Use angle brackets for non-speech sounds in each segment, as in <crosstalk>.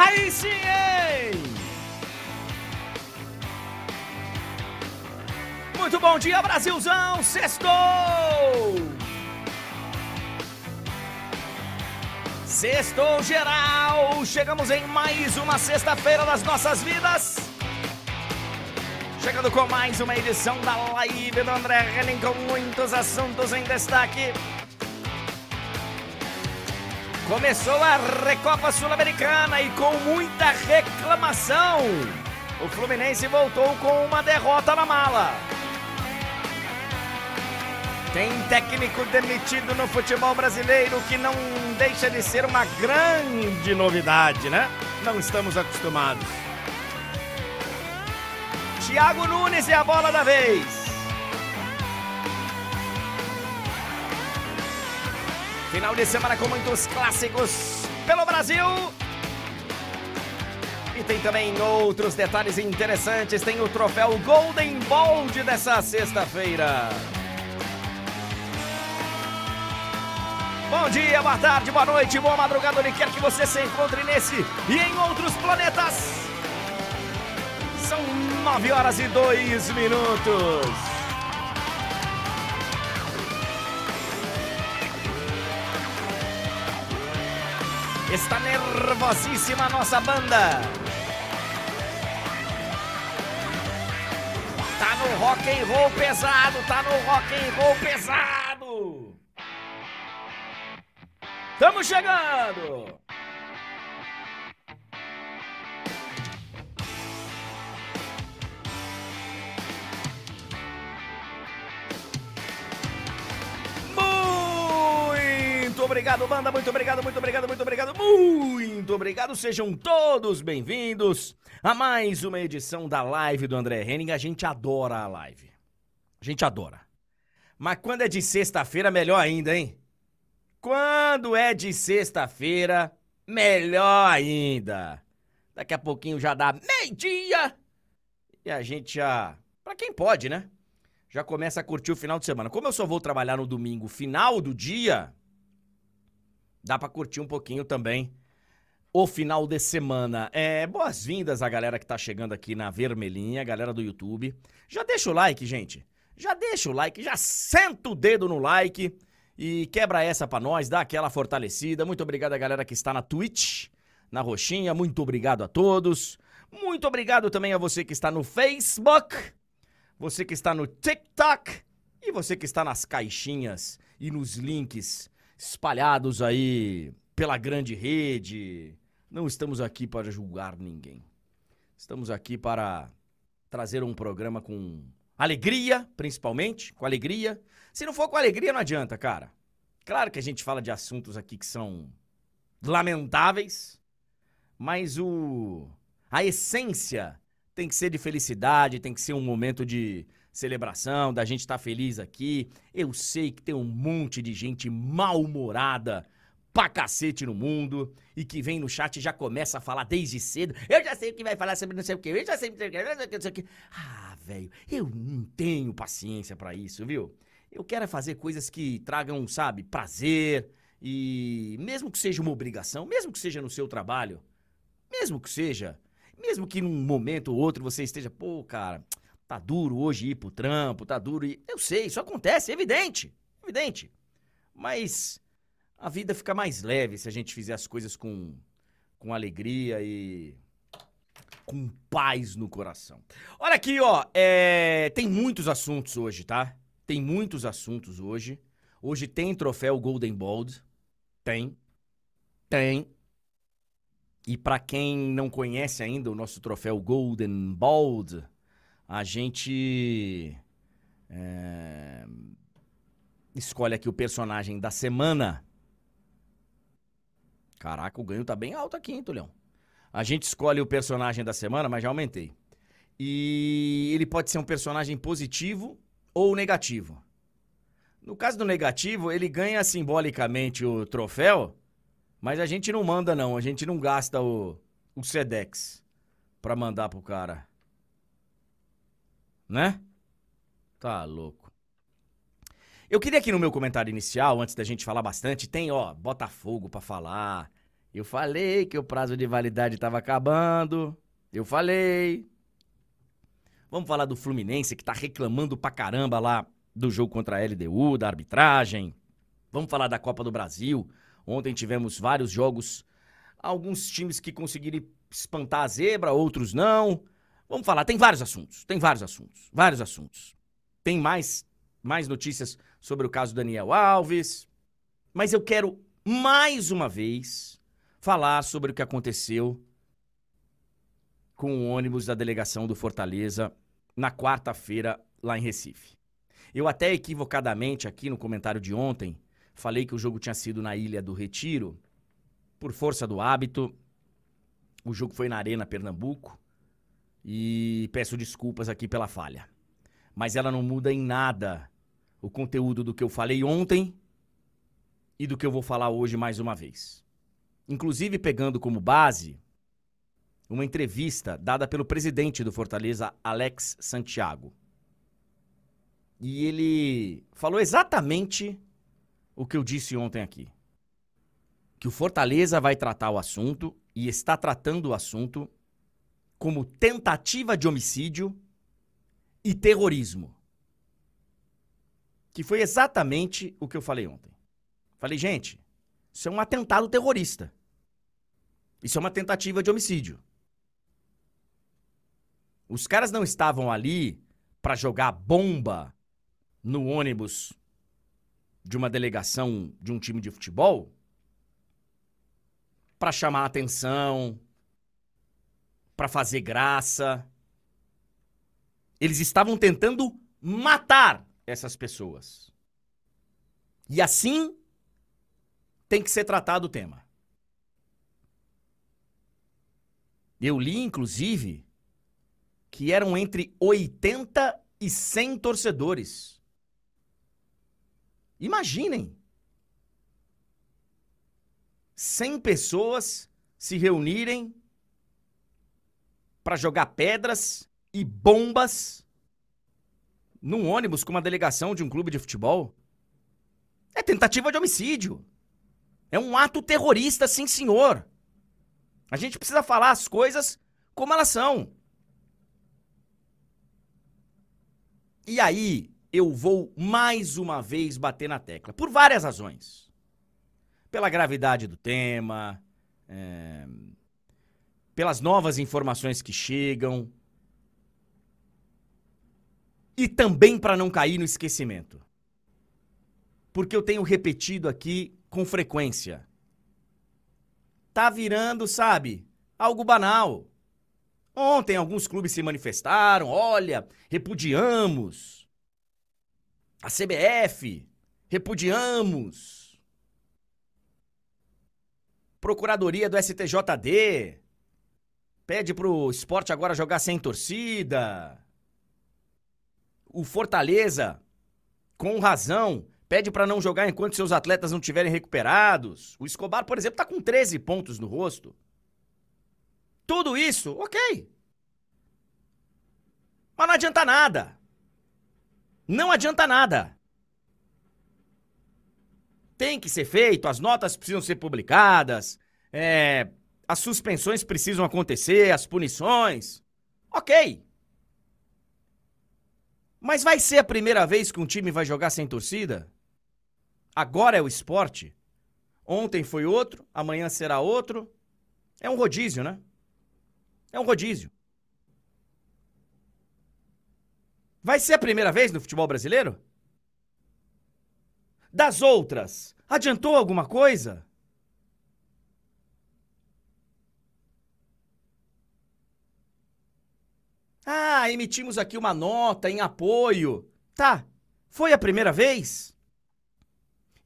Aí sim, hein? Muito bom dia, Brasilzão! Sextou! Sextou geral! Chegamos em mais uma sexta-feira das nossas vidas. Chegando com mais uma edição da live do André Henning com muitos assuntos em destaque. Começou a Recopa Sul-Americana e com muita reclamação. O Fluminense voltou com uma derrota na mala. Tem técnico demitido no futebol brasileiro que não deixa de ser uma grande novidade, né? Não estamos acostumados. Thiago Nunes é a bola da vez. Final de semana com muitos clássicos pelo Brasil. E tem também outros detalhes interessantes. Tem o troféu Golden Bold dessa sexta-feira. Bom dia, boa tarde, boa noite, boa madrugada, onde quer que você se encontre nesse e em outros planetas. São nove horas e dois minutos. Está nervosíssima a nossa banda. Tá no rock and roll pesado, tá no rock and roll pesado. Estamos chegando! Obrigado, banda. Muito obrigado, muito obrigado, muito obrigado, muito obrigado. Sejam todos bem-vindos a mais uma edição da live do André Henning. A gente adora a live. A gente adora. Mas quando é de sexta-feira, melhor ainda, hein? Quando é de sexta-feira, melhor ainda. Daqui a pouquinho já dá meio-dia e a gente já, para quem pode, né? Já começa a curtir o final de semana. Como eu só vou trabalhar no domingo, final do dia, dá para curtir um pouquinho também o final de semana. É, boas-vindas a galera que tá chegando aqui na Vermelhinha, galera do YouTube. Já deixa o like, gente. Já deixa o like, já senta o dedo no like e quebra essa pra nós, dá aquela fortalecida. Muito obrigado a galera que está na Twitch, na Roxinha. Muito obrigado a todos. Muito obrigado também a você que está no Facebook, você que está no TikTok e você que está nas caixinhas e nos links espalhados aí pela grande rede. Não estamos aqui para julgar ninguém. Estamos aqui para trazer um programa com alegria, principalmente, com alegria. Se não for com alegria, não adianta, cara. Claro que a gente fala de assuntos aqui que são lamentáveis, mas o a essência tem que ser de felicidade, tem que ser um momento de celebração, da gente estar tá feliz aqui. Eu sei que tem um monte de gente mal-humorada pra cacete no mundo e que vem no chat e já começa a falar desde cedo. Eu já sei o que vai falar sobre não sei o que, eu já sei o que, não sei o que. Ah, velho, eu não tenho paciência para isso, viu? Eu quero é fazer coisas que tragam, sabe, prazer e mesmo que seja uma obrigação, mesmo que seja no seu trabalho, mesmo que seja, mesmo que num momento ou outro você esteja, pô, cara, tá duro hoje ir pro trampo, tá duro ir. Eu sei, isso acontece, é evidente, evidente. Mas a vida fica mais leve se a gente fizer as coisas com, com alegria e com paz no coração. Olha aqui, ó, é... tem muitos assuntos hoje, tá? Tem muitos assuntos hoje. Hoje tem troféu Golden Bold. Tem. Tem. E para quem não conhece ainda o nosso troféu Golden Bold, a gente é, escolhe aqui o personagem da semana. Caraca, o ganho tá bem alto aqui, hein, Tulhão? A gente escolhe o personagem da semana, mas já aumentei. E ele pode ser um personagem positivo ou negativo. No caso do negativo, ele ganha simbolicamente o troféu, mas a gente não manda não, a gente não gasta o, o Sedex pra mandar pro cara. Né? Tá louco. Eu queria aqui no meu comentário inicial, antes da gente falar bastante, tem, ó, Botafogo pra falar, Eu falei que o prazo de validade estava acabando. Eu falei. Vamos falar do Fluminense que tá reclamando pra caramba lá do jogo contra a LDU, da arbitragem. Vamos falar da Copa do Brasil. Ontem tivemos vários jogos, alguns times que conseguiram espantar a zebra, outros não. Vamos falar, tem vários assuntos, tem vários assuntos, vários assuntos. Tem mais mais notícias sobre o caso Daniel Alves, mas eu quero mais uma vez falar sobre o que aconteceu com o ônibus da delegação do Fortaleza na quarta-feira lá em Recife. Eu até equivocadamente aqui no comentário de ontem falei que o jogo tinha sido na Ilha do Retiro. Por força do hábito, o jogo foi na Arena Pernambuco e peço desculpas aqui pela falha. Mas ela não muda em nada o conteúdo do que eu falei ontem e do que eu vou falar hoje mais uma vez. Inclusive pegando como base uma entrevista dada pelo presidente do Fortaleza, Alex Santiago. E ele falou exatamente o que eu disse ontem aqui. Que o Fortaleza vai tratar o assunto e está tratando o assunto como tentativa de homicídio e terrorismo. Que foi exatamente o que eu falei ontem. Falei, gente, isso é um atentado terrorista. Isso é uma tentativa de homicídio. Os caras não estavam ali para jogar bomba no ônibus de uma delegação de um time de futebol para chamar atenção, para fazer graça. Eles estavam tentando matar essas pessoas. E assim tem que ser tratado o tema. Eu li, inclusive, que eram entre 80 e 100 torcedores. Imaginem. 100 pessoas se reunirem para jogar pedras e bombas num ônibus com uma delegação de um clube de futebol. É tentativa de homicídio. É um ato terrorista, sim, senhor. A gente precisa falar as coisas como elas são. E aí, eu vou mais uma vez bater na tecla, por várias razões. Pela gravidade do tema, é... pelas novas informações que chegam, e também para não cair no esquecimento. Porque eu tenho repetido aqui com frequência. Tá virando, sabe, algo banal. Ontem alguns clubes se manifestaram, olha, repudiamos. A CBF, repudiamos. Procuradoria do STJD pede pro esporte agora jogar sem torcida. O Fortaleza, com razão, pede para não jogar enquanto seus atletas não estiverem recuperados. O Escobar, por exemplo, tá com 13 pontos no rosto. Tudo isso, ok. Mas não adianta nada. Não adianta nada. Tem que ser feito, as notas precisam ser publicadas, é, as suspensões precisam acontecer, as punições. Ok. Mas vai ser a primeira vez que um time vai jogar sem torcida? Agora é o esporte? Ontem foi outro, amanhã será outro. É um rodízio, né? É um rodízio. Vai ser a primeira vez no futebol brasileiro? Das outras, adiantou alguma coisa? Ah, emitimos aqui uma nota em apoio. Tá, foi a primeira vez?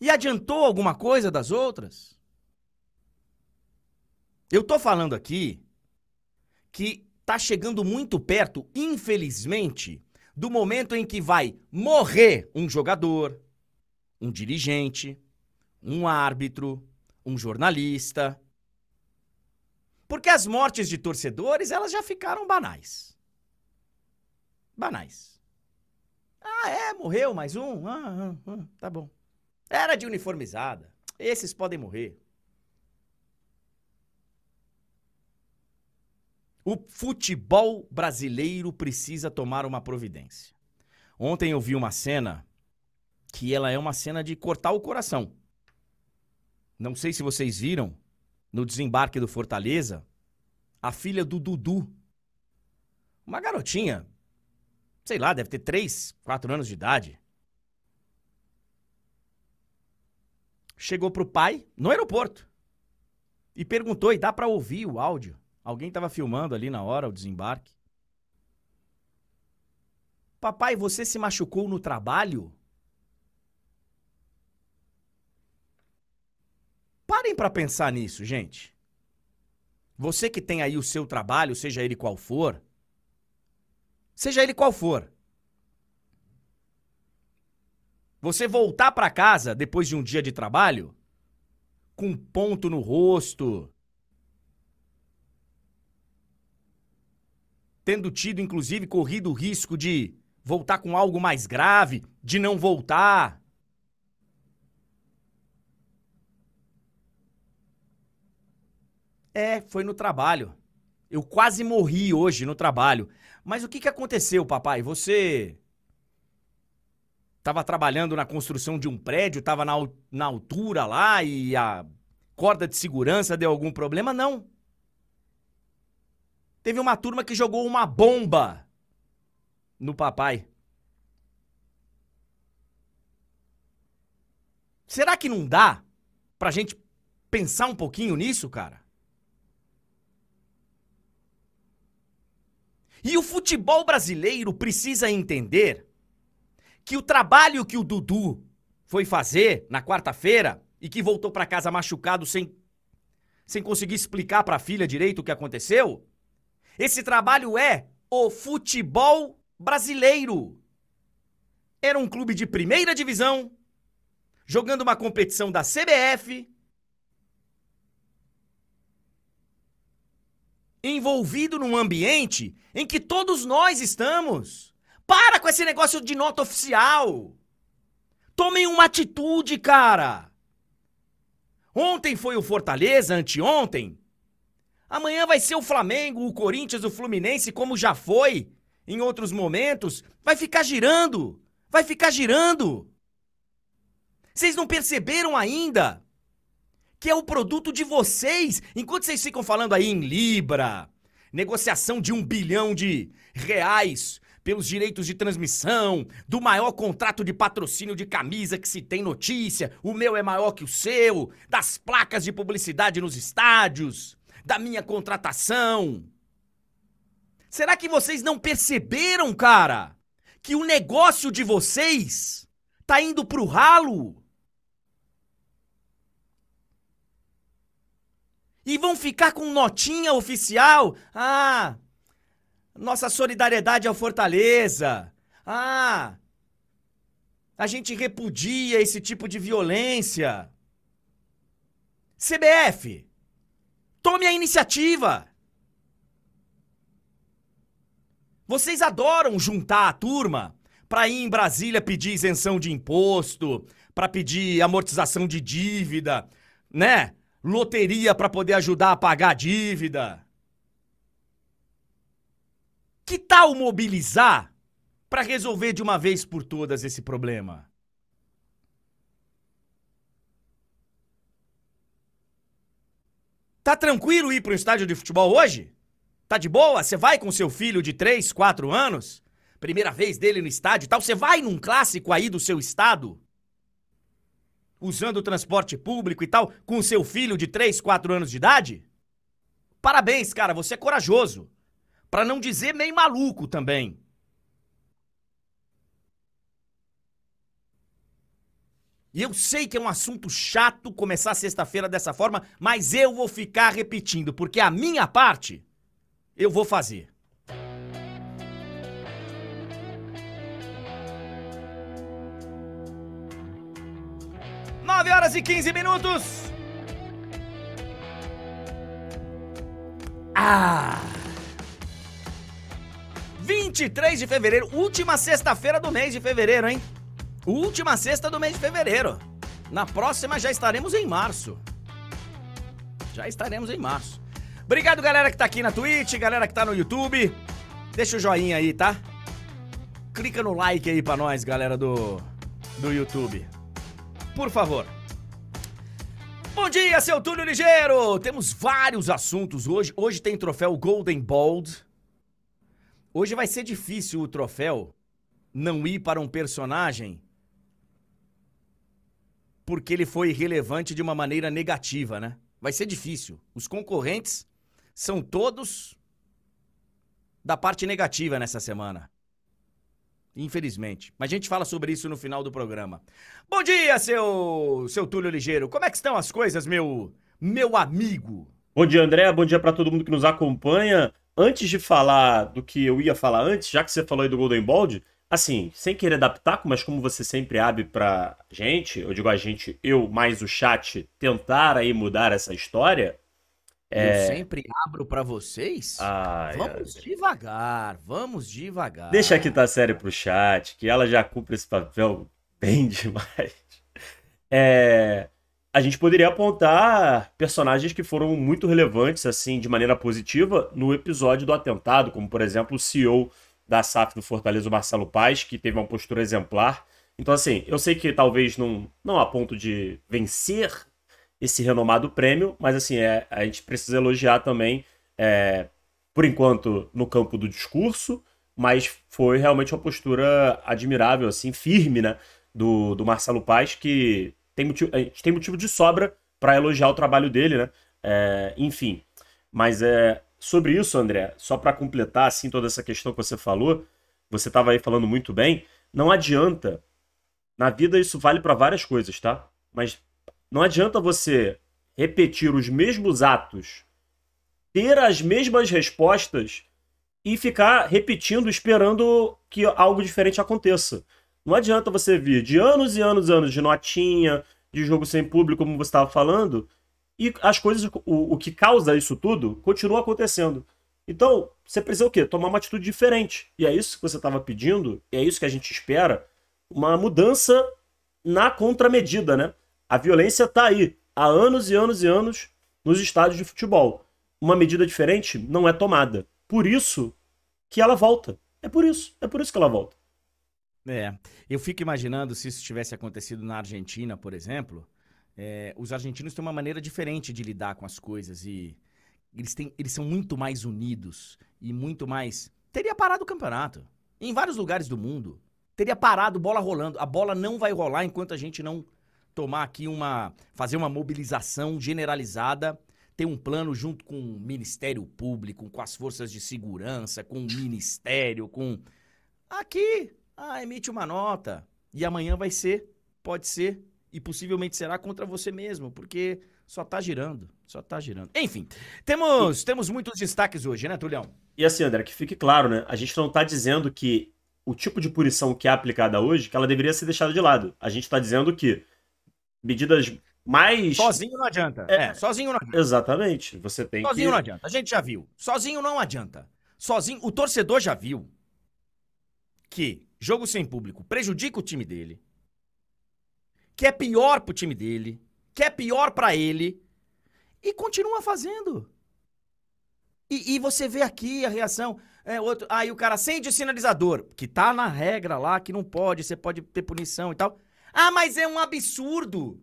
E adiantou alguma coisa das outras? Eu tô falando aqui que tá chegando muito perto, infelizmente, do momento em que vai morrer um jogador, um dirigente, um árbitro, um jornalista. Porque as mortes de torcedores, elas já ficaram banais banais. Ah, é, morreu mais um? Ah, ah, ah, tá bom. Era de uniformizada. Esses podem morrer. O futebol brasileiro precisa tomar uma providência. Ontem eu vi uma cena que ela é uma cena de cortar o coração. Não sei se vocês viram no desembarque do Fortaleza, a filha do Dudu, uma garotinha, sei lá, deve ter 3, 4 anos de idade. Chegou pro pai no aeroporto e perguntou: e dá para ouvir o áudio? Alguém estava filmando ali na hora o desembarque. Papai, você se machucou no trabalho? Parem para pensar nisso, gente. Você que tem aí o seu trabalho, seja ele qual for, seja ele qual for. Você voltar para casa depois de um dia de trabalho com ponto no rosto, tendo tido inclusive corrido o risco de voltar com algo mais grave, de não voltar. É, foi no trabalho. Eu quase morri hoje no trabalho. Mas o que, que aconteceu, papai? Você estava trabalhando na construção de um prédio, estava na, na altura lá e a corda de segurança deu algum problema? Não. Teve uma turma que jogou uma bomba no papai. Será que não dá pra gente pensar um pouquinho nisso, cara? E o futebol brasileiro precisa entender que o trabalho que o Dudu foi fazer na quarta-feira e que voltou para casa machucado sem sem conseguir explicar para a filha direito o que aconteceu, esse trabalho é o futebol brasileiro. Era um clube de primeira divisão, jogando uma competição da CBF, envolvido num ambiente em que todos nós estamos. Para com esse negócio de nota oficial. Tomem uma atitude, cara. Ontem foi o Fortaleza, anteontem. Amanhã vai ser o Flamengo, o Corinthians, o Fluminense, como já foi em outros momentos. Vai ficar girando. Vai ficar girando. Vocês não perceberam ainda que é o produto de vocês, enquanto vocês ficam falando aí em Libra, negociação de um bilhão de reais pelos direitos de transmissão, do maior contrato de patrocínio de camisa que se tem notícia, o meu é maior que o seu, das placas de publicidade nos estádios, da minha contratação. Será que vocês não perceberam, cara, que o negócio de vocês tá indo pro ralo? E vão ficar com notinha oficial? Ah, nossa solidariedade ao Fortaleza. Ah, a gente repudia esse tipo de violência. CBF, tome a iniciativa. Vocês adoram juntar a turma para ir em Brasília pedir isenção de imposto, para pedir amortização de dívida, né? Loteria para poder ajudar a pagar a dívida. Que tal mobilizar para resolver de uma vez por todas esse problema? Tá tranquilo ir para um estádio de futebol hoje? Tá de boa? Você vai com seu filho de 3, 4 anos? Primeira vez dele no estádio e tal? Você vai num clássico aí do seu estado? Usando o transporte público e tal, com seu filho de 3, 4 anos de idade? Parabéns, cara, você é corajoso. Para não dizer meio maluco também. E eu sei que é um assunto chato começar sexta-feira dessa forma, mas eu vou ficar repetindo, porque a minha parte eu vou fazer. 9 horas e 15 minutos. Ah! 23 de fevereiro, última sexta-feira do mês de fevereiro, hein? Última sexta do mês de fevereiro. Na próxima já estaremos em março. Já estaremos em março. Obrigado, galera que tá aqui na Twitch, galera que tá no YouTube. Deixa o joinha aí, tá? Clica no like aí pra nós, galera do, do YouTube. Por favor. Bom dia, seu Túlio Ligeiro! Temos vários assuntos hoje. Hoje tem troféu Golden Bald. Hoje vai ser difícil o troféu não ir para um personagem porque ele foi relevante de uma maneira negativa, né? Vai ser difícil. Os concorrentes são todos da parte negativa nessa semana. Infelizmente. Mas a gente fala sobre isso no final do programa. Bom dia, seu seu Túlio Ligeiro. Como é que estão as coisas, meu meu amigo? Bom dia, André. Bom dia para todo mundo que nos acompanha. Antes de falar do que eu ia falar antes, já que você falou aí do Golden Ball, assim, sem querer adaptar, mas como você sempre abre pra gente, eu digo a gente, eu mais o chat, tentar aí mudar essa história, é... Eu sempre abro para vocês. Ai, vamos ai. devagar, vamos devagar. Deixa aqui tá sério pro chat, que ela já cumpre esse papel bem <laughs> demais. É... A gente poderia apontar personagens que foram muito relevantes, assim, de maneira positiva, no episódio do atentado, como, por exemplo, o CEO da SAF do Fortaleza, o Marcelo Paz, que teve uma postura exemplar. Então, assim, eu sei que talvez não, não a ponto de vencer esse renomado prêmio, mas assim, é, a gente precisa elogiar também, é, por enquanto, no campo do discurso, mas foi realmente uma postura admirável, assim, firme, né, do, do Marcelo Paz, que tem motivo, a gente tem motivo de sobra para elogiar o trabalho dele, né, é, enfim. Mas é sobre isso, André, só para completar, assim, toda essa questão que você falou, você estava aí falando muito bem, não adianta, na vida isso vale para várias coisas, tá? Mas não adianta você repetir os mesmos atos, ter as mesmas respostas e ficar repetindo, esperando que algo diferente aconteça. Não adianta você vir de anos e anos e anos de notinha, de jogo sem público, como você estava falando, e as coisas, o, o que causa isso tudo, continua acontecendo. Então, você precisa o quê? Tomar uma atitude diferente. E é isso que você estava pedindo, e é isso que a gente espera, uma mudança na contramedida, né? A violência está aí há anos e anos e anos nos estádios de futebol. Uma medida diferente não é tomada. Por isso que ela volta. É por isso. É por isso que ela volta. É. Eu fico imaginando se isso tivesse acontecido na Argentina, por exemplo. É, os argentinos têm uma maneira diferente de lidar com as coisas e eles, têm, eles são muito mais unidos e muito mais. Teria parado o campeonato. Em vários lugares do mundo. Teria parado, bola rolando. A bola não vai rolar enquanto a gente não tomar aqui uma. fazer uma mobilização generalizada, ter um plano junto com o Ministério Público, com as forças de segurança, com o Ministério, com. Aqui, ah, emite uma nota. E amanhã vai ser, pode ser, e possivelmente será contra você mesmo, porque só tá girando, só tá girando. Enfim, temos, temos muitos destaques hoje, né, Tulhão? E assim, André, que fique claro, né? A gente não tá dizendo que o tipo de punição que é aplicada hoje, que ela deveria ser deixada de lado. A gente tá dizendo que medidas mais. Sozinho não adianta. É, é sozinho não adianta. Exatamente. Você tem sozinho que... não adianta. A gente já viu. Sozinho não adianta. Sozinho, o torcedor já viu que jogo sem público prejudica o time dele, que é pior pro time dele, que é pior para ele e continua fazendo. E, e, você vê aqui a reação. É, outro, aí o cara acende o sinalizador, que tá na regra lá, que não pode, você pode ter punição e tal. Ah, mas é um absurdo.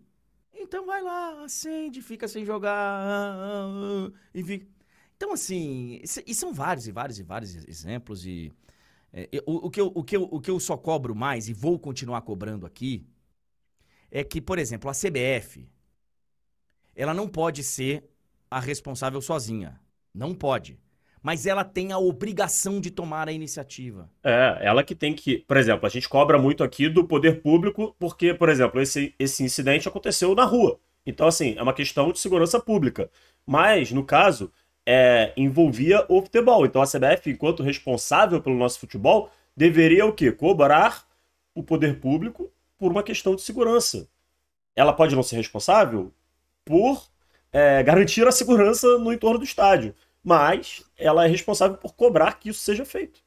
Então vai lá, acende, fica sem jogar. E fica... Então, assim, e são vários e vários e vários exemplos. E é, o, o, que eu, o, que eu, o que eu só cobro mais e vou continuar cobrando aqui é que, por exemplo, a CBF ela não pode ser a responsável sozinha. Não pode mas ela tem a obrigação de tomar a iniciativa. É, ela que tem que. Por exemplo, a gente cobra muito aqui do poder público, porque, por exemplo, esse, esse incidente aconteceu na rua. Então, assim, é uma questão de segurança pública. Mas, no caso, é, envolvia o futebol. Então, a CBF, enquanto responsável pelo nosso futebol, deveria o quê? Cobrar o poder público por uma questão de segurança. Ela pode não ser responsável por é, garantir a segurança no entorno do estádio mas ela é responsável por cobrar que isso seja feito.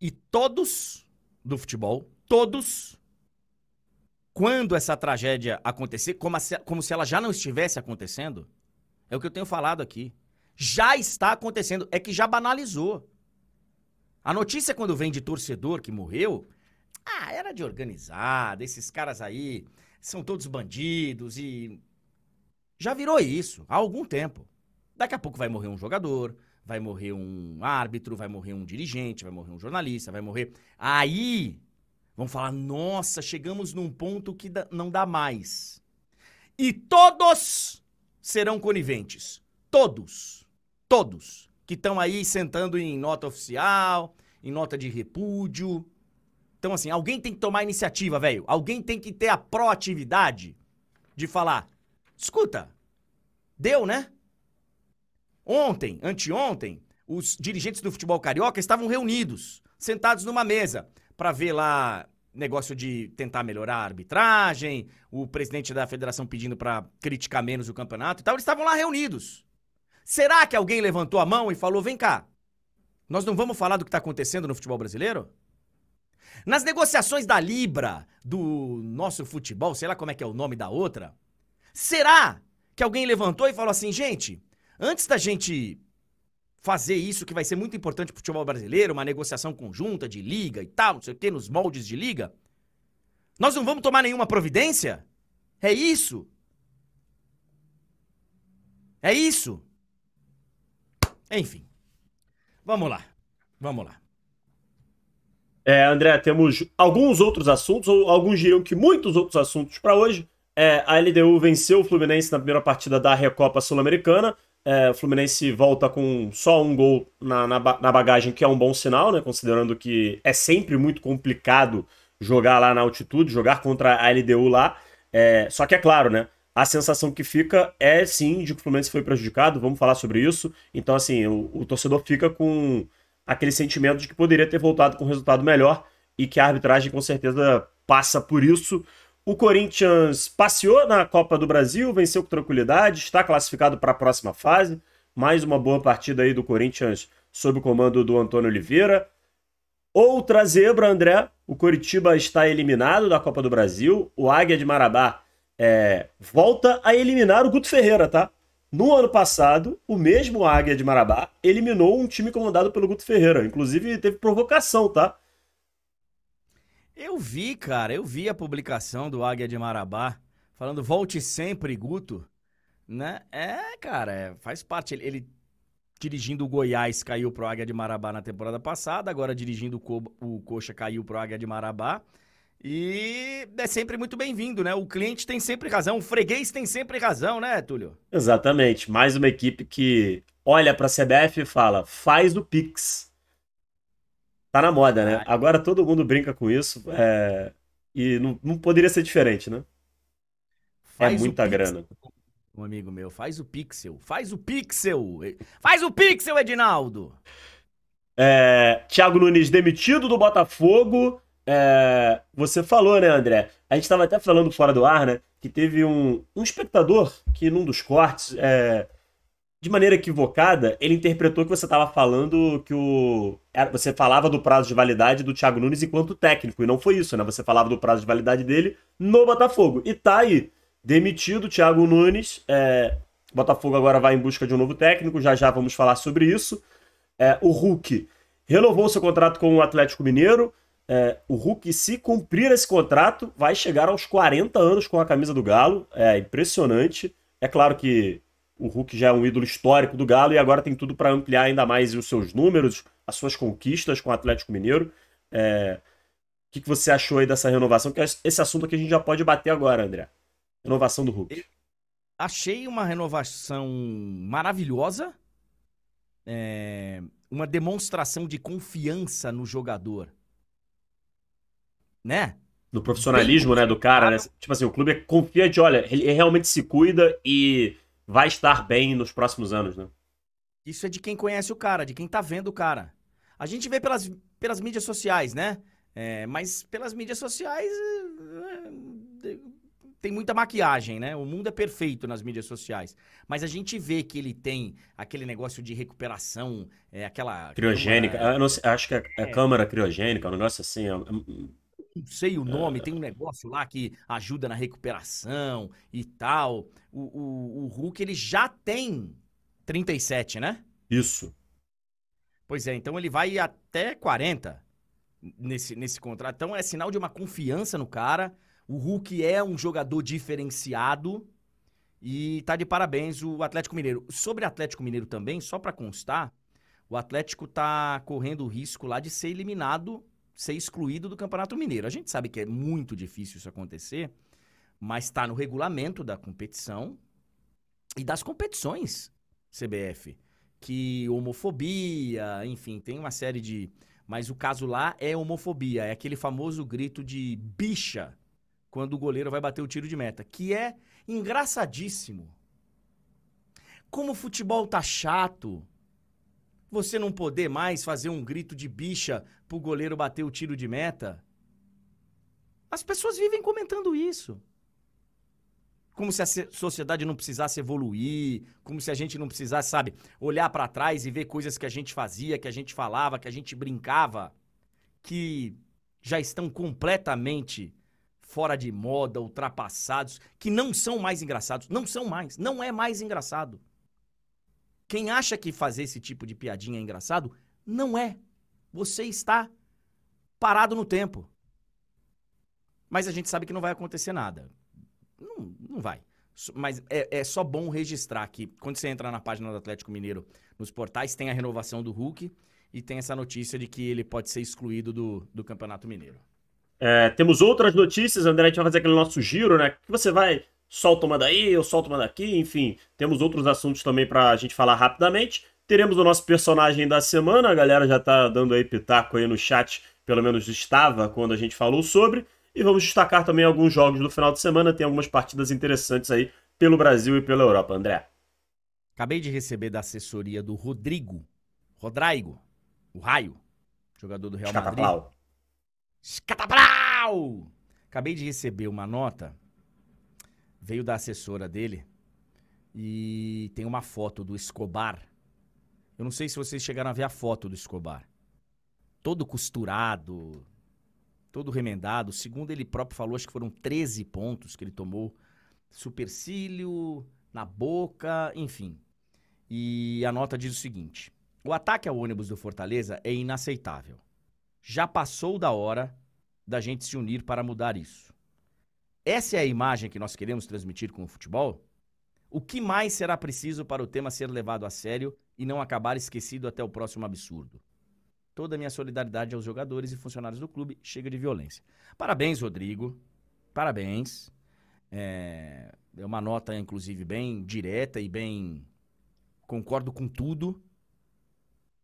E todos do futebol, todos, quando essa tragédia acontecer, como se, como se ela já não estivesse acontecendo, é o que eu tenho falado aqui. Já está acontecendo. É que já banalizou. A notícia, quando vem de torcedor que morreu, ah, era de organizada, esses caras aí são todos bandidos e. Já virou isso há algum tempo. Daqui a pouco vai morrer um jogador, vai morrer um árbitro, vai morrer um dirigente, vai morrer um jornalista, vai morrer. Aí vão falar: nossa, chegamos num ponto que não dá mais. E todos serão coniventes. Todos. Todos. Que estão aí sentando em nota oficial, em nota de repúdio. Então, assim, alguém tem que tomar iniciativa, velho. Alguém tem que ter a proatividade de falar: escuta, deu, né? Ontem, anteontem, os dirigentes do futebol carioca estavam reunidos, sentados numa mesa, para ver lá negócio de tentar melhorar a arbitragem, o presidente da federação pedindo para criticar menos o campeonato e tal. Eles estavam lá reunidos. Será que alguém levantou a mão e falou: vem cá, nós não vamos falar do que está acontecendo no futebol brasileiro? Nas negociações da Libra, do nosso futebol, sei lá como é que é o nome da outra, será que alguém levantou e falou assim, gente, Antes da gente fazer isso, que vai ser muito importante pro futebol brasileiro, uma negociação conjunta de liga e tal, não sei o quê, nos moldes de liga, nós não vamos tomar nenhuma providência? É isso? É isso? Enfim. Vamos lá. Vamos lá. É, André, temos alguns outros assuntos, ou alguns diriam que muitos outros assuntos para hoje. É, a LDU venceu o Fluminense na primeira partida da Recopa Sul-Americana. É, o Fluminense volta com só um gol na, na, na, bagagem, que é um bom sinal, né? Considerando que é sempre muito complicado jogar lá na altitude, jogar contra a LDU lá. É, só que é claro, né? A sensação que fica é sim de que o Fluminense foi prejudicado, vamos falar sobre isso. Então, assim, o, o torcedor fica com aquele sentimento de que poderia ter voltado com um resultado melhor e que a arbitragem com certeza passa por isso. O Corinthians passeou na Copa do Brasil, venceu com tranquilidade, está classificado para a próxima fase. Mais uma boa partida aí do Corinthians sob o comando do Antônio Oliveira. Outra zebra, André. O Coritiba está eliminado da Copa do Brasil. O Águia de Marabá é, volta a eliminar o Guto Ferreira, tá? No ano passado, o mesmo Águia de Marabá eliminou um time comandado pelo Guto Ferreira. Inclusive, teve provocação, tá? Eu vi, cara, eu vi a publicação do Águia de Marabá falando volte sempre, Guto. Né? É, cara, é, faz parte. Ele, ele, dirigindo o Goiás caiu pro Águia de Marabá na temporada passada, agora dirigindo o, Co o Coxa caiu pro Águia de Marabá. E é sempre muito bem-vindo, né? O cliente tem sempre razão, o freguês tem sempre razão, né, Túlio? Exatamente. Mais uma equipe que olha para a CBF e fala: faz o Pix. Tá na moda, né? Agora todo mundo brinca com isso. É... E não, não poderia ser diferente, né? É faz é muita grana. Um amigo meu, faz o pixel. Faz o pixel. Faz o pixel, Edinaldo. É, Thiago Nunes demitido do Botafogo. É, você falou, né, André? A gente estava até falando fora do ar, né? Que teve um, um espectador que num dos cortes é, de maneira equivocada, ele interpretou que você estava falando que o. Você falava do prazo de validade do Thiago Nunes enquanto técnico, e não foi isso, né? Você falava do prazo de validade dele no Botafogo. E tá aí. Demitido o Thiago Nunes. É... Botafogo agora vai em busca de um novo técnico, já já vamos falar sobre isso. É, o Hulk renovou seu contrato com o Atlético Mineiro. É, o Hulk, se cumprir esse contrato, vai chegar aos 40 anos com a camisa do Galo. É impressionante. É claro que o Hulk já é um ídolo histórico do Galo e agora tem tudo para ampliar ainda mais os seus números, as suas conquistas com o Atlético Mineiro. É... O que, que você achou aí dessa renovação? Que é esse assunto aqui a gente já pode bater agora, André. Renovação do Hulk. Achei uma renovação maravilhosa. É... Uma demonstração de confiança no jogador. Né? Do profissionalismo, Bem, né, do cara, né? Tipo assim, o clube confia de, olha, ele realmente se cuida e vai estar bem nos próximos anos, né? Isso é de quem conhece o cara, de quem tá vendo o cara. A gente vê pelas, pelas mídias sociais, né? É, mas pelas mídias sociais é, tem muita maquiagem, né? O mundo é perfeito nas mídias sociais. Mas a gente vê que ele tem aquele negócio de recuperação, é, aquela. Criogênica. Câmara... Sei, acho que é, é, câmara criogênica, um negócio assim. Não sei o nome, tem um negócio lá que ajuda na recuperação e tal. O, o, o Hulk, ele já tem 37, né? Isso. Pois é, então ele vai até 40 nesse, nesse contrato. Então é sinal de uma confiança no cara. O Hulk é um jogador diferenciado e tá de parabéns o Atlético Mineiro. Sobre Atlético Mineiro também, só para constar, o Atlético tá correndo o risco lá de ser eliminado, ser excluído do Campeonato Mineiro. A gente sabe que é muito difícil isso acontecer, mas está no regulamento da competição e das competições CBF. Que homofobia, enfim, tem uma série de. Mas o caso lá é homofobia, é aquele famoso grito de bicha quando o goleiro vai bater o tiro de meta, que é engraçadíssimo. Como o futebol tá chato, você não poder mais fazer um grito de bicha pro goleiro bater o tiro de meta. As pessoas vivem comentando isso. Como se a sociedade não precisasse evoluir, como se a gente não precisasse, sabe, olhar para trás e ver coisas que a gente fazia, que a gente falava, que a gente brincava, que já estão completamente fora de moda, ultrapassados, que não são mais engraçados. Não são mais. Não é mais engraçado. Quem acha que fazer esse tipo de piadinha é engraçado, não é. Você está parado no tempo. Mas a gente sabe que não vai acontecer nada. Não, não vai. Mas é, é só bom registrar que quando você entra na página do Atlético Mineiro, nos portais, tem a renovação do Hulk e tem essa notícia de que ele pode ser excluído do, do Campeonato Mineiro. É, temos outras notícias, André, a gente vai fazer aquele nosso giro, né? Que você vai solta uma daí, eu solto uma daqui, enfim. Temos outros assuntos também pra gente falar rapidamente. Teremos o nosso personagem da semana, a galera já tá dando aí pitaco aí no chat, pelo menos estava quando a gente falou sobre. E vamos destacar também alguns jogos do final de semana, tem algumas partidas interessantes aí pelo Brasil e pela Europa, André. Acabei de receber da assessoria do Rodrigo, Rodrigo, o Raio, jogador do Real Escataplau. Madrid. Escataplau! Acabei de receber uma nota veio da assessora dele e tem uma foto do Escobar. Eu não sei se vocês chegaram a ver a foto do Escobar. Todo costurado, todo remendado. Segundo ele próprio falou, acho que foram 13 pontos que ele tomou. Supercílio, na boca, enfim. E a nota diz o seguinte: o ataque ao ônibus do Fortaleza é inaceitável. Já passou da hora da gente se unir para mudar isso. Essa é a imagem que nós queremos transmitir com o futebol? O que mais será preciso para o tema ser levado a sério e não acabar esquecido até o próximo absurdo? Toda a minha solidariedade aos jogadores e funcionários do clube. Chega de violência. Parabéns, Rodrigo. Parabéns. É, é uma nota, inclusive, bem direta e bem. Concordo com tudo.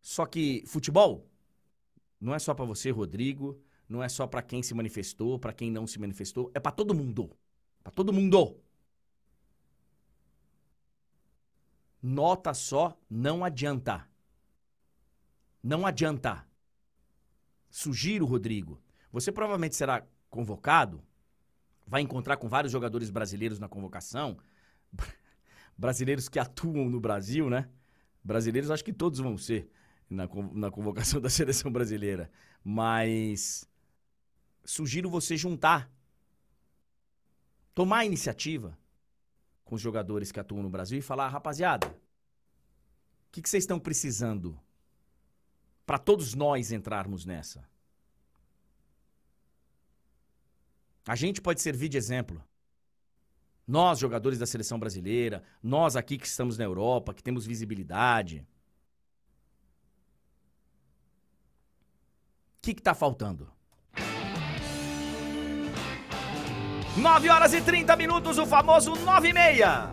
Só que futebol não é só para você, Rodrigo não é só para quem se manifestou, para quem não se manifestou, é para todo mundo. Para todo mundo. Nota só não adianta. Não adianta. Sugiro, Rodrigo, você provavelmente será convocado, vai encontrar com vários jogadores brasileiros na convocação, <laughs> brasileiros que atuam no Brasil, né? Brasileiros acho que todos vão ser na, na convocação <laughs> da seleção brasileira. Mas sugiro você juntar, tomar iniciativa com os jogadores que atuam no Brasil e falar, rapaziada, o que, que vocês estão precisando para todos nós entrarmos nessa? A gente pode servir de exemplo. Nós, jogadores da seleção brasileira, nós aqui que estamos na Europa, que temos visibilidade. O que está faltando? 9 horas e 30 minutos, o famoso 9 e meia.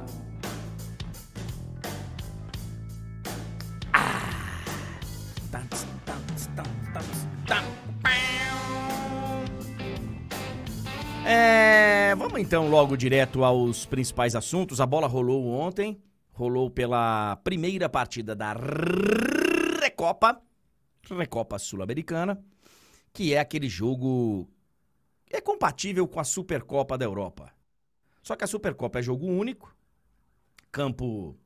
Ah. É, vamos então logo direto aos principais assuntos. A bola rolou ontem, rolou pela primeira partida da Recopa, Recopa Sul-Americana, que é aquele jogo é compatível com a Supercopa da Europa. Só que a Supercopa é jogo único, campo,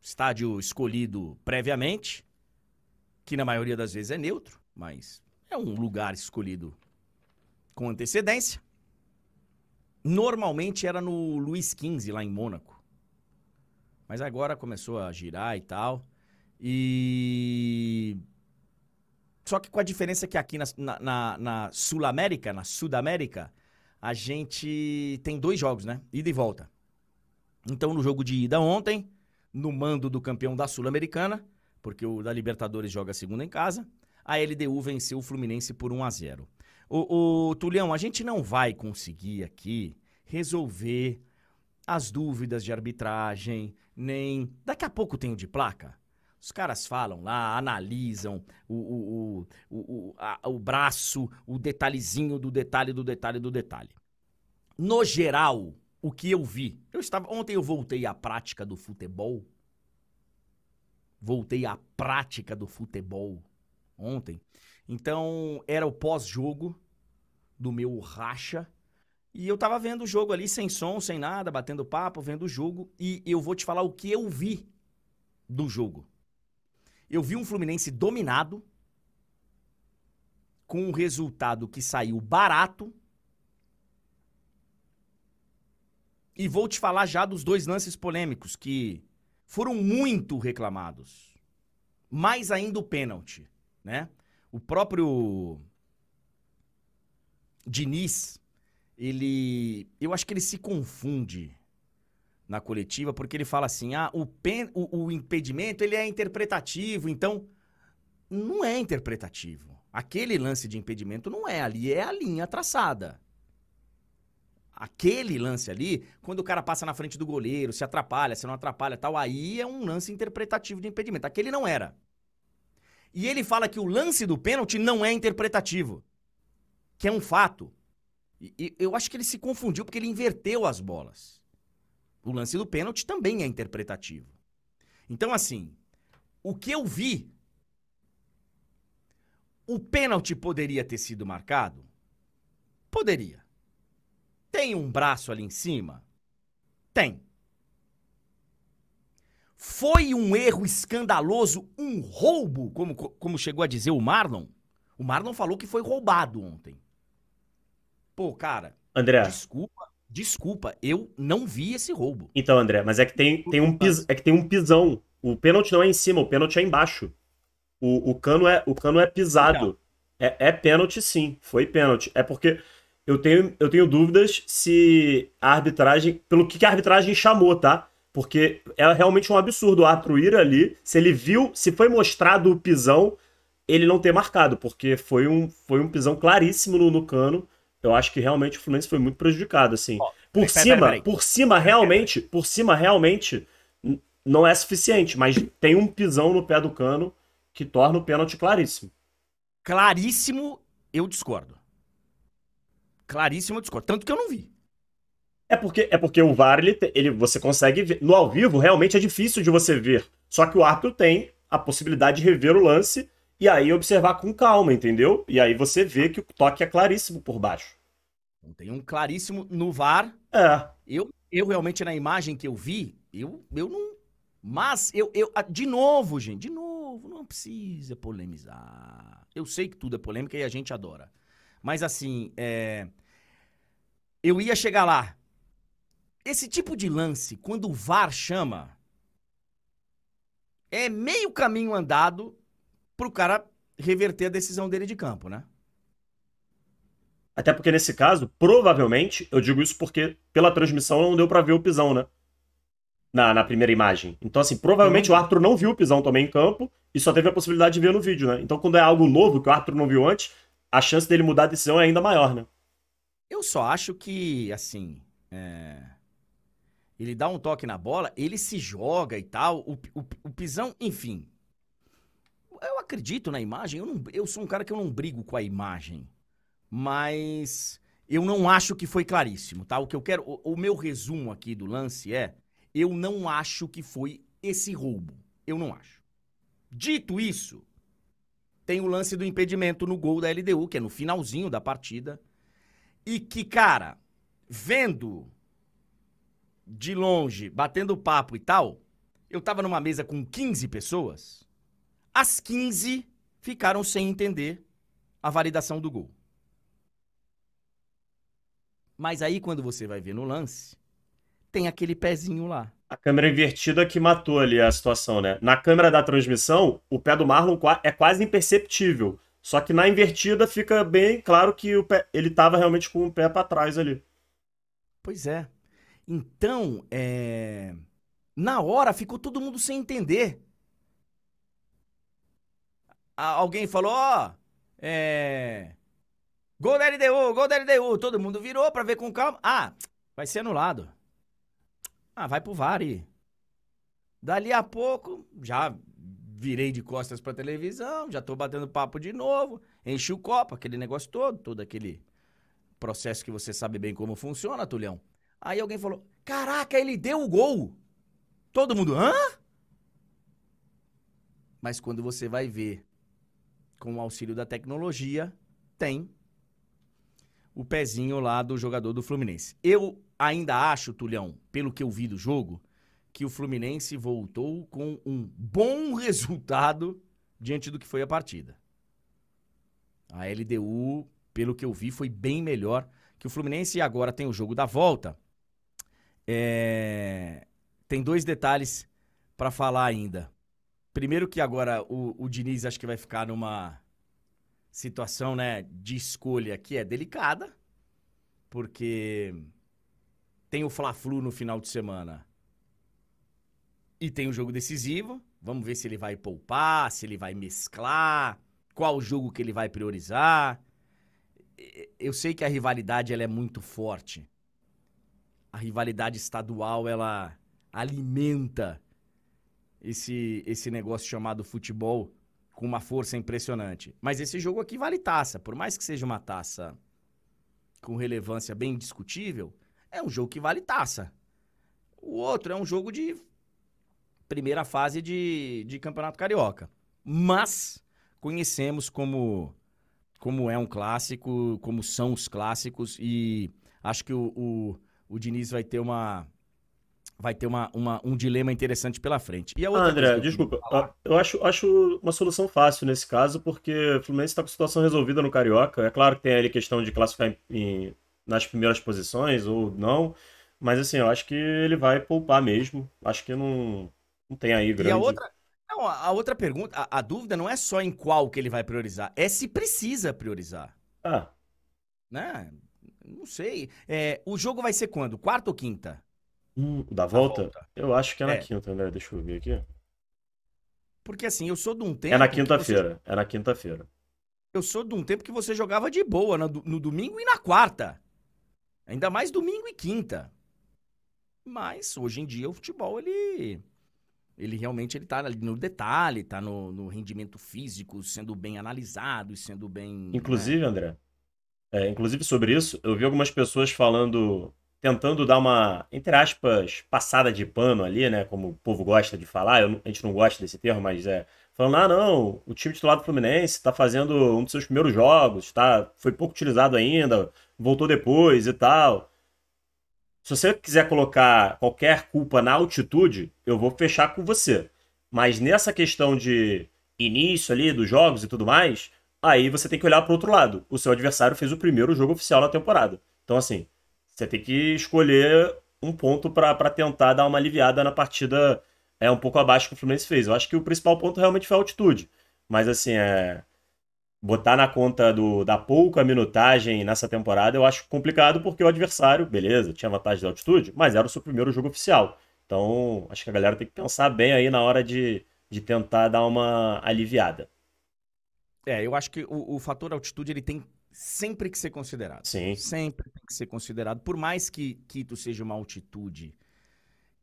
estádio escolhido previamente, que na maioria das vezes é neutro, mas é um lugar escolhido com antecedência. Normalmente era no Luiz XV, lá em Mônaco. Mas agora começou a girar e tal. E. Só que com a diferença que aqui na, na, na Sul-América, na Sudamérica, a gente tem dois jogos, né? Ida e volta. Então, no jogo de ida ontem, no mando do campeão da Sul-Americana, porque o da Libertadores joga segunda em casa, a LDU venceu o Fluminense por 1 a 0 o, o Tulião, a gente não vai conseguir aqui resolver as dúvidas de arbitragem, nem. Daqui a pouco tem o de placa. Os caras falam lá, analisam o, o, o, o, a, o braço, o detalhezinho do detalhe do detalhe do detalhe. No geral, o que eu vi. Eu estava. Ontem eu voltei à prática do futebol. Voltei à prática do futebol ontem. Então, era o pós-jogo do meu racha. E eu tava vendo o jogo ali sem som, sem nada, batendo papo, vendo o jogo. E eu vou te falar o que eu vi do jogo. Eu vi um Fluminense dominado, com um resultado que saiu barato. E vou te falar já dos dois lances polêmicos que foram muito reclamados. Mais ainda o pênalti, né? O próprio Diniz, ele. Eu acho que ele se confunde na coletiva, porque ele fala assim: ah, o, pen, o, o impedimento ele é interpretativo, então. Não é interpretativo. Aquele lance de impedimento não é ali, é a linha traçada. Aquele lance ali, quando o cara passa na frente do goleiro, se atrapalha, se não atrapalha tal, aí é um lance interpretativo de impedimento. Aquele não era. E ele fala que o lance do pênalti não é interpretativo que é um fato. E, eu acho que ele se confundiu porque ele inverteu as bolas. O lance do pênalti também é interpretativo. Então, assim, o que eu vi. O pênalti poderia ter sido marcado? Poderia. Tem um braço ali em cima? Tem. Foi um erro escandaloso, um roubo, como, como chegou a dizer o Marlon? O Marlon falou que foi roubado ontem. Pô, cara. André. Desculpa, desculpa, eu não vi esse roubo. Então, André, mas é que tem, tem um pis, é que tem um pisão. O pênalti não é em cima, o pênalti é embaixo. O, o cano é o cano é pisado. É, é pênalti sim, foi pênalti. É porque eu tenho, eu tenho dúvidas se a arbitragem, pelo que, que a arbitragem chamou, tá? Porque é realmente um absurdo o árbitro ir ali, se ele viu, se foi mostrado o pisão, ele não ter marcado, porque foi um, foi um pisão claríssimo no, no cano eu acho que realmente o Fluminense foi muito prejudicado, assim. Oh, por pera, cima, pera, pera, por cima realmente, por cima realmente não é suficiente, mas tem um pisão no pé do cano que torna o pênalti claríssimo. Claríssimo, eu discordo. Claríssimo, eu discordo. Tanto que eu não vi. É porque, é porque o VAR, ele, ele, você consegue ver. No ao vivo, realmente é difícil de você ver. Só que o árbitro tem a possibilidade de rever o lance e aí observar com calma, entendeu? E aí você vê que o toque é claríssimo por baixo. Tem um claríssimo no VAR. É. Eu, eu realmente, na imagem que eu vi, eu, eu não. Mas, eu, eu. De novo, gente, de novo, não precisa polemizar. Eu sei que tudo é polêmica e a gente adora. Mas, assim, é. Eu ia chegar lá. Esse tipo de lance, quando o VAR chama, é meio caminho andado pro cara reverter a decisão dele de campo, né? Até porque nesse caso, provavelmente, eu digo isso porque pela transmissão não deu para ver o pisão, né? Na, na primeira imagem. Então, assim, provavelmente uhum. o árbitro não viu o pisão também em campo e só teve a possibilidade de ver no vídeo, né? Então, quando é algo novo que o árbitro não viu antes, a chance dele mudar a decisão é ainda maior, né? Eu só acho que, assim. É... Ele dá um toque na bola, ele se joga e tal. O, o, o pisão, enfim, eu acredito na imagem, eu, não, eu sou um cara que eu não brigo com a imagem, mas eu não acho que foi claríssimo, tá? O que eu quero, o, o meu resumo aqui do lance é, eu não acho que foi esse roubo, eu não acho. Dito isso, tem o lance do impedimento no gol da LDU, que é no finalzinho da partida, e que, cara, vendo de longe, batendo papo e tal, eu tava numa mesa com 15 pessoas, as 15 ficaram sem entender a validação do gol. Mas aí, quando você vai ver no lance, tem aquele pezinho lá. A câmera invertida que matou ali a situação, né? Na câmera da transmissão, o pé do Marlon é quase imperceptível. Só que na invertida fica bem claro que o pé, ele estava realmente com o pé para trás ali. Pois é. Então, é... na hora ficou todo mundo sem entender. Alguém falou, ó, oh, é... Gol da LDU, gol da LDU. Todo mundo virou pra ver com calma. Ah, vai ser anulado. Ah, vai pro VAR aí. Dali a pouco, já virei de costas pra televisão, já tô batendo papo de novo, enchi o copo, aquele negócio todo, todo aquele processo que você sabe bem como funciona, Tulhão. Aí alguém falou: Caraca, ele deu o gol! Todo mundo, hã? Mas quando você vai ver com o auxílio da tecnologia, tem o pezinho lá do jogador do Fluminense. Eu ainda acho, Tulhão, pelo que eu vi do jogo, que o Fluminense voltou com um bom <laughs> resultado diante do que foi a partida. A LDU, pelo que eu vi, foi bem melhor que o Fluminense e agora tem o jogo da volta. É... Tem dois detalhes para falar ainda. Primeiro que agora o, o Diniz acho que vai ficar numa situação né, de escolha que é delicada, porque tem o Fla-Flu no final de semana e tem o jogo decisivo. Vamos ver se ele vai poupar, se ele vai mesclar, qual jogo que ele vai priorizar. Eu sei que a rivalidade ela é muito forte. A rivalidade estadual ela alimenta esse esse negócio chamado futebol com uma força impressionante. Mas esse jogo aqui vale taça. Por mais que seja uma taça com relevância bem discutível, é um jogo que vale taça. O outro é um jogo de primeira fase de, de Campeonato Carioca. Mas conhecemos como, como é um clássico, como são os clássicos, e acho que o, o, o Diniz vai ter uma, vai ter uma, uma, um dilema interessante pela frente. E a outra André, desculpa, eu acho, acho uma solução fácil nesse caso, porque o Fluminense está com a situação resolvida no Carioca. É claro que tem ali questão de classificar em, nas primeiras posições ou não, mas assim, eu acho que ele vai poupar mesmo. Acho que não, não tem aí grande... E a outra, não, a outra pergunta, a, a, dúvida não é só em qual que ele vai priorizar, é se precisa priorizar. Ah. Né? Não sei. É, o jogo vai ser quando? Quarta ou quinta? Hum, da volta? volta? Eu acho que é na é. quinta, André. Deixa eu ver aqui. Porque assim, eu sou de um tempo. É na quinta-feira. Você... É na quinta-feira. Eu sou de um tempo que você jogava de boa no, no domingo e na quarta. Ainda mais domingo e quinta. Mas hoje em dia o futebol, ele. Ele realmente ele tá ali no detalhe, tá no, no rendimento físico, sendo bem analisado e sendo bem. Inclusive, né? André, é, inclusive sobre isso, eu vi algumas pessoas falando tentando dar uma, entre aspas, passada de pano ali, né? Como o povo gosta de falar, eu, a gente não gosta desse termo, mas é. Falando, ah, não, o time titular do Fluminense está fazendo um dos seus primeiros jogos, tá, foi pouco utilizado ainda, voltou depois e tal. Se você quiser colocar qualquer culpa na altitude, eu vou fechar com você. Mas nessa questão de início ali dos jogos e tudo mais, aí você tem que olhar para o outro lado. O seu adversário fez o primeiro jogo oficial na temporada. Então, assim, você tem que escolher um ponto para tentar dar uma aliviada na partida é um pouco abaixo que o Fluminense fez. Eu acho que o principal ponto realmente foi a altitude. Mas assim, é botar na conta do, da pouca minutagem nessa temporada, eu acho complicado porque o adversário, beleza, tinha vantagem de altitude, mas era o seu primeiro jogo oficial. Então, acho que a galera tem que pensar bem aí na hora de, de tentar dar uma aliviada. É, eu acho que o, o fator altitude ele tem sempre que ser considerado. Sim. Sempre tem que ser considerado. Por mais que Quito seja uma altitude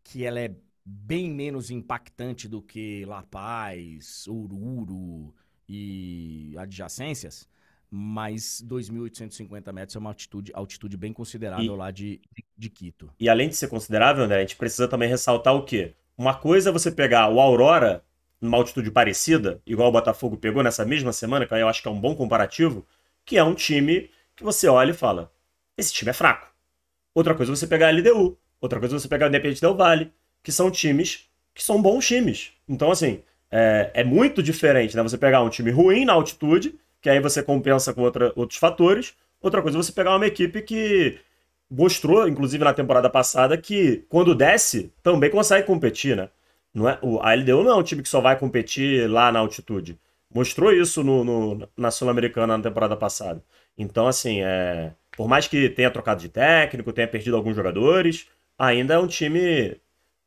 que ela é bem menos impactante do que La Paz, Oruro e adjacências, mas 2.850 metros é uma altitude, altitude bem considerável e, lá de, de Quito. E além de ser considerável, André, a gente precisa também ressaltar o quê? Uma coisa é você pegar o Aurora numa altitude parecida, igual o Botafogo pegou nessa mesma semana, que eu acho que é um bom comparativo, que é um time que você olha e fala: esse time é fraco. Outra coisa é você pegar a LDU, outra coisa é você pegar o Independente Del Vale, que são times que são bons times. Então, assim, é, é muito diferente, né? Você pegar um time ruim na altitude, que aí você compensa com outra, outros fatores. Outra coisa é você pegar uma equipe que mostrou, inclusive na temporada passada, que quando desce, também consegue competir, né? Não é, o, a LDU não é um time que só vai competir lá na altitude. Mostrou isso no, no na Sul-Americana na temporada passada. Então, assim, é, por mais que tenha trocado de técnico, tenha perdido alguns jogadores, ainda é um time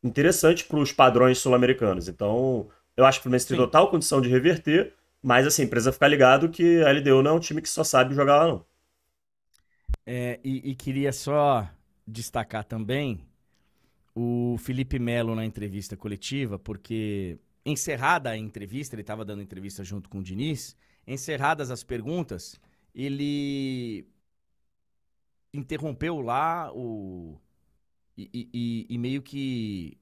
interessante para os padrões sul-americanos. Então, eu acho que o Fluminense tem total condição de reverter, mas, assim, precisa ficar ligado que a LDU não é um time que só sabe jogar lá, não. É, e, e queria só destacar também o Felipe Melo na entrevista coletiva, porque encerrada a entrevista, ele estava dando entrevista junto com o Diniz, encerradas as perguntas, ele interrompeu lá o. E, e, e meio que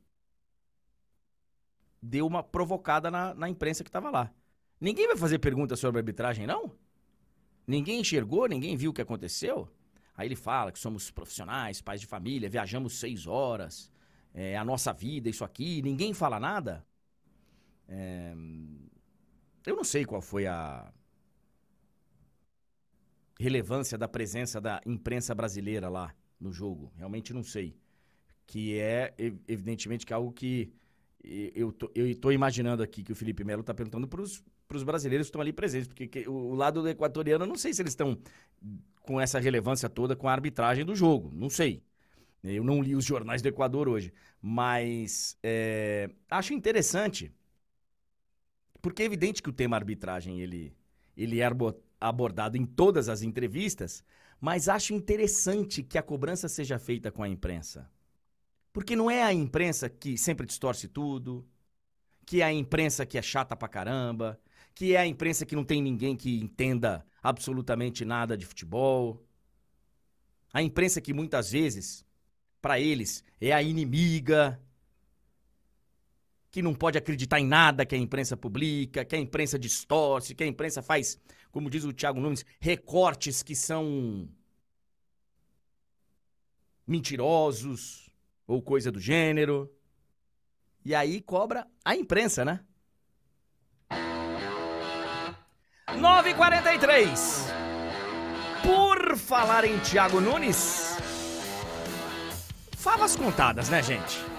deu uma provocada na, na imprensa que estava lá. Ninguém vai fazer pergunta sobre arbitragem, não? Ninguém enxergou, ninguém viu o que aconteceu? Aí ele fala que somos profissionais, pais de família, viajamos seis horas, é a nossa vida, isso aqui, ninguém fala nada. É... Eu não sei qual foi a relevância da presença da imprensa brasileira lá no jogo. Realmente não sei. Que é, evidentemente, que é algo que eu tô imaginando aqui que o Felipe Melo está perguntando para os brasileiros que estão ali presentes. Porque que, o lado do equatoriano, eu não sei se eles estão com essa relevância toda com a arbitragem do jogo. Não sei. Eu não li os jornais do Equador hoje. Mas é, acho interessante. Porque é evidente que o tema arbitragem ele, ele é abordado em todas as entrevistas, mas acho interessante que a cobrança seja feita com a imprensa. Porque não é a imprensa que sempre distorce tudo, que é a imprensa que é chata pra caramba, que é a imprensa que não tem ninguém que entenda absolutamente nada de futebol. A imprensa que muitas vezes, para eles, é a inimiga, que não pode acreditar em nada que a imprensa publica, que a imprensa distorce, que a imprensa faz, como diz o Thiago Nunes, recortes que são mentirosos ou coisa do gênero. E aí cobra a imprensa, né? 9h43. Por falar em Thiago Nunes, favas contadas, né, gente?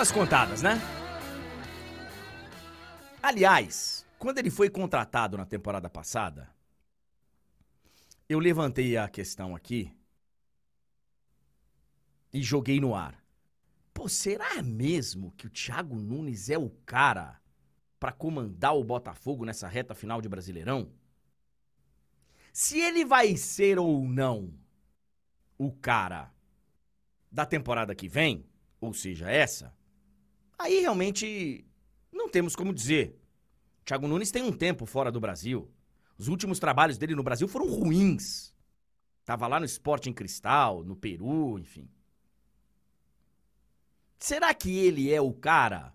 Favas contadas, né? Aliás, quando ele foi contratado na temporada passada, eu levantei a questão aqui e joguei no ar. Pô, será mesmo que o Thiago Nunes é o cara para comandar o Botafogo nessa reta final de Brasileirão? Se ele vai ser ou não o cara da temporada que vem, ou seja, essa, aí realmente não temos como dizer. Thiago Nunes tem um tempo fora do Brasil. Os últimos trabalhos dele no Brasil foram ruins. Tava lá no Esporte em Cristal, no Peru, enfim. Será que ele é o cara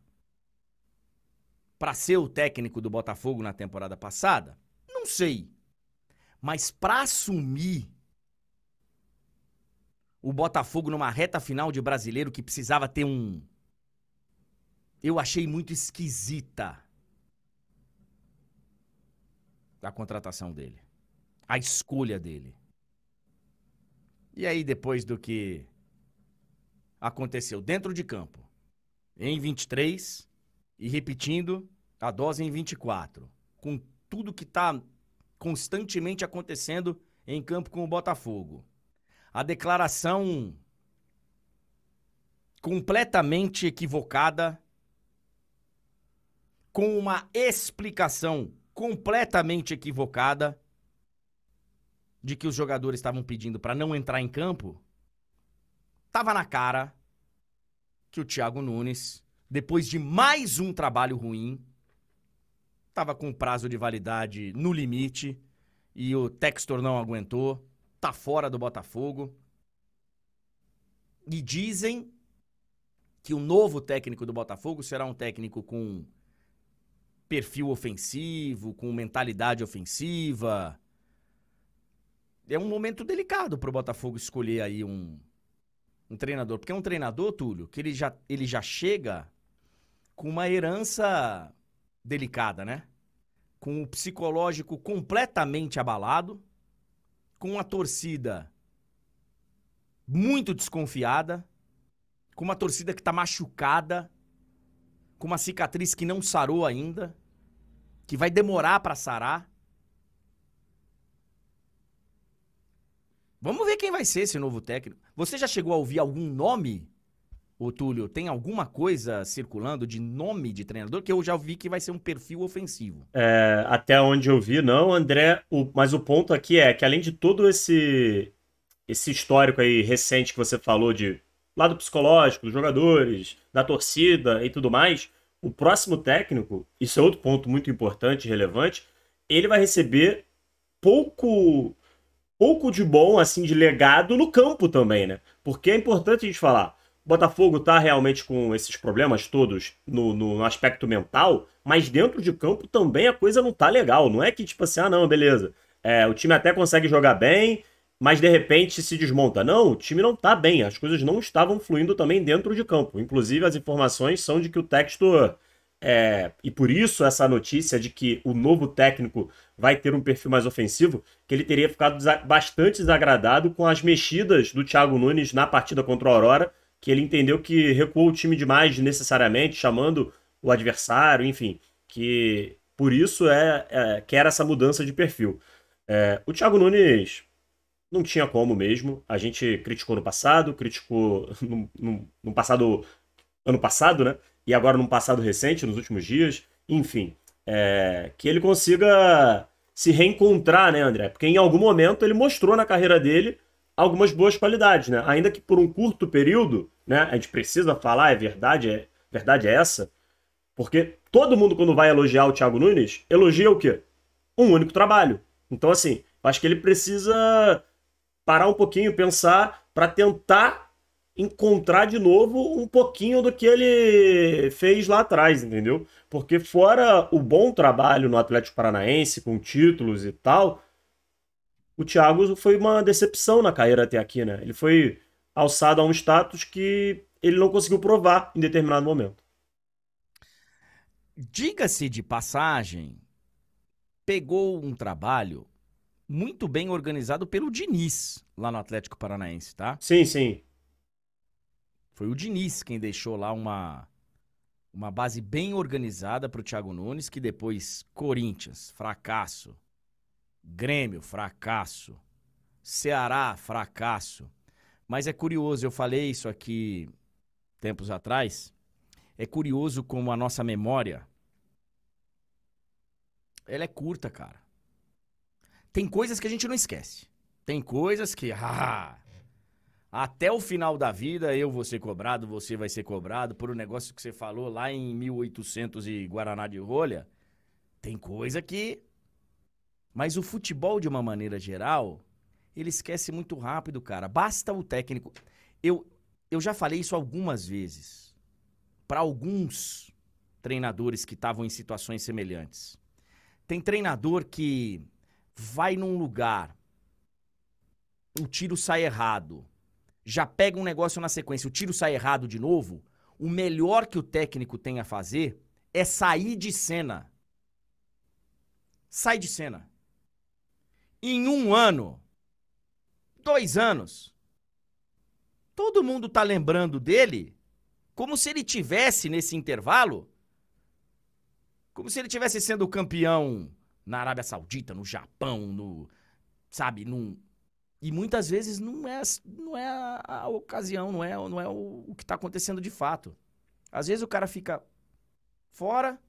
para ser o técnico do Botafogo na temporada passada? Não sei. Mas para assumir o Botafogo numa reta final de brasileiro que precisava ter um. Eu achei muito esquisita a contratação dele. A escolha dele. E aí, depois do que aconteceu dentro de campo, em 23, e repetindo a dose em 24, com tudo que está constantemente acontecendo em campo com o Botafogo a declaração completamente equivocada, com uma explicação completamente equivocada de que os jogadores estavam pedindo para não entrar em campo, tava na cara que o Thiago Nunes, depois de mais um trabalho ruim, tava com prazo de validade no limite e o Textor não aguentou tá fora do Botafogo. E dizem que o novo técnico do Botafogo será um técnico com perfil ofensivo, com mentalidade ofensiva. É um momento delicado para o Botafogo escolher aí um, um treinador, porque é um treinador, Túlio, que ele já, ele já chega com uma herança delicada, né? com o psicológico completamente abalado, com a torcida muito desconfiada, com uma torcida que está machucada, com uma cicatriz que não sarou ainda, que vai demorar para sarar. Vamos ver quem vai ser esse novo técnico. Você já chegou a ouvir algum nome, ô Túlio? Tem alguma coisa circulando de nome de treinador? Que eu já vi que vai ser um perfil ofensivo. É, até onde eu vi, não, André. O, mas o ponto aqui é que além de todo esse esse histórico aí recente que você falou de lado psicológico dos jogadores, da torcida e tudo mais, o próximo técnico, isso é outro ponto muito importante e relevante, ele vai receber pouco pouco de bom assim de legado no campo também, né? Porque é importante a gente falar, o Botafogo tá realmente com esses problemas todos no, no, aspecto mental, mas dentro de campo também a coisa não tá legal. Não é que tipo assim, ah não, beleza, é, o time até consegue jogar bem, mas de repente se desmonta. Não, o time não está bem, as coisas não estavam fluindo também dentro de campo. Inclusive, as informações são de que o Textor. É, e por isso essa notícia de que o novo técnico vai ter um perfil mais ofensivo, que ele teria ficado bastante desagradado com as mexidas do Thiago Nunes na partida contra o Aurora, que ele entendeu que recuou o time demais necessariamente, chamando o adversário, enfim, que por isso é, é quer essa mudança de perfil. É, o Thiago Nunes não tinha como mesmo. A gente criticou no passado, criticou no, no, no passado. ano passado, né? E agora num passado recente, nos últimos dias. Enfim, é, que ele consiga se reencontrar, né, André? Porque em algum momento ele mostrou na carreira dele algumas boas qualidades, né? Ainda que por um curto período, né? A gente precisa falar, é verdade, é verdade é essa. Porque todo mundo, quando vai elogiar o Thiago Nunes, elogia o quê? Um único trabalho. Então, assim, acho que ele precisa parar um pouquinho, pensar, para tentar encontrar de novo um pouquinho do que ele fez lá atrás, entendeu? Porque fora o bom trabalho no Atlético Paranaense, com títulos e tal, o Thiago foi uma decepção na carreira até aqui, né? Ele foi alçado a um status que ele não conseguiu provar em determinado momento. Diga-se de passagem, pegou um trabalho muito bem organizado pelo Diniz, lá no Atlético Paranaense, tá? Sim, sim. Foi o Diniz quem deixou lá uma, uma base bem organizada para o Thiago Nunes, que depois Corinthians, fracasso. Grêmio, fracasso. Ceará, fracasso. Mas é curioso, eu falei isso aqui tempos atrás. É curioso como a nossa memória ela é curta, cara. Tem coisas que a gente não esquece. Tem coisas que, <laughs> ah, até o final da vida eu vou ser cobrado, você vai ser cobrado por um negócio que você falou lá em 1800 e Guaraná de rolha. Tem coisa que. Mas o futebol, de uma maneira geral, ele esquece muito rápido, cara. Basta o técnico. Eu, eu já falei isso algumas vezes para alguns treinadores que estavam em situações semelhantes. Tem treinador que vai num lugar, o tiro sai errado, já pega um negócio na sequência, o tiro sai errado de novo, o melhor que o técnico tem a fazer é sair de cena. Sai de cena. Em um ano, dois anos, todo mundo tá lembrando dele como se ele tivesse nesse intervalo, como se ele tivesse sendo campeão na Arábia Saudita, no Japão, no. Sabe, num. E muitas vezes não é, não é a, a ocasião, não é, não é o, o que está acontecendo de fato. Às vezes o cara fica fora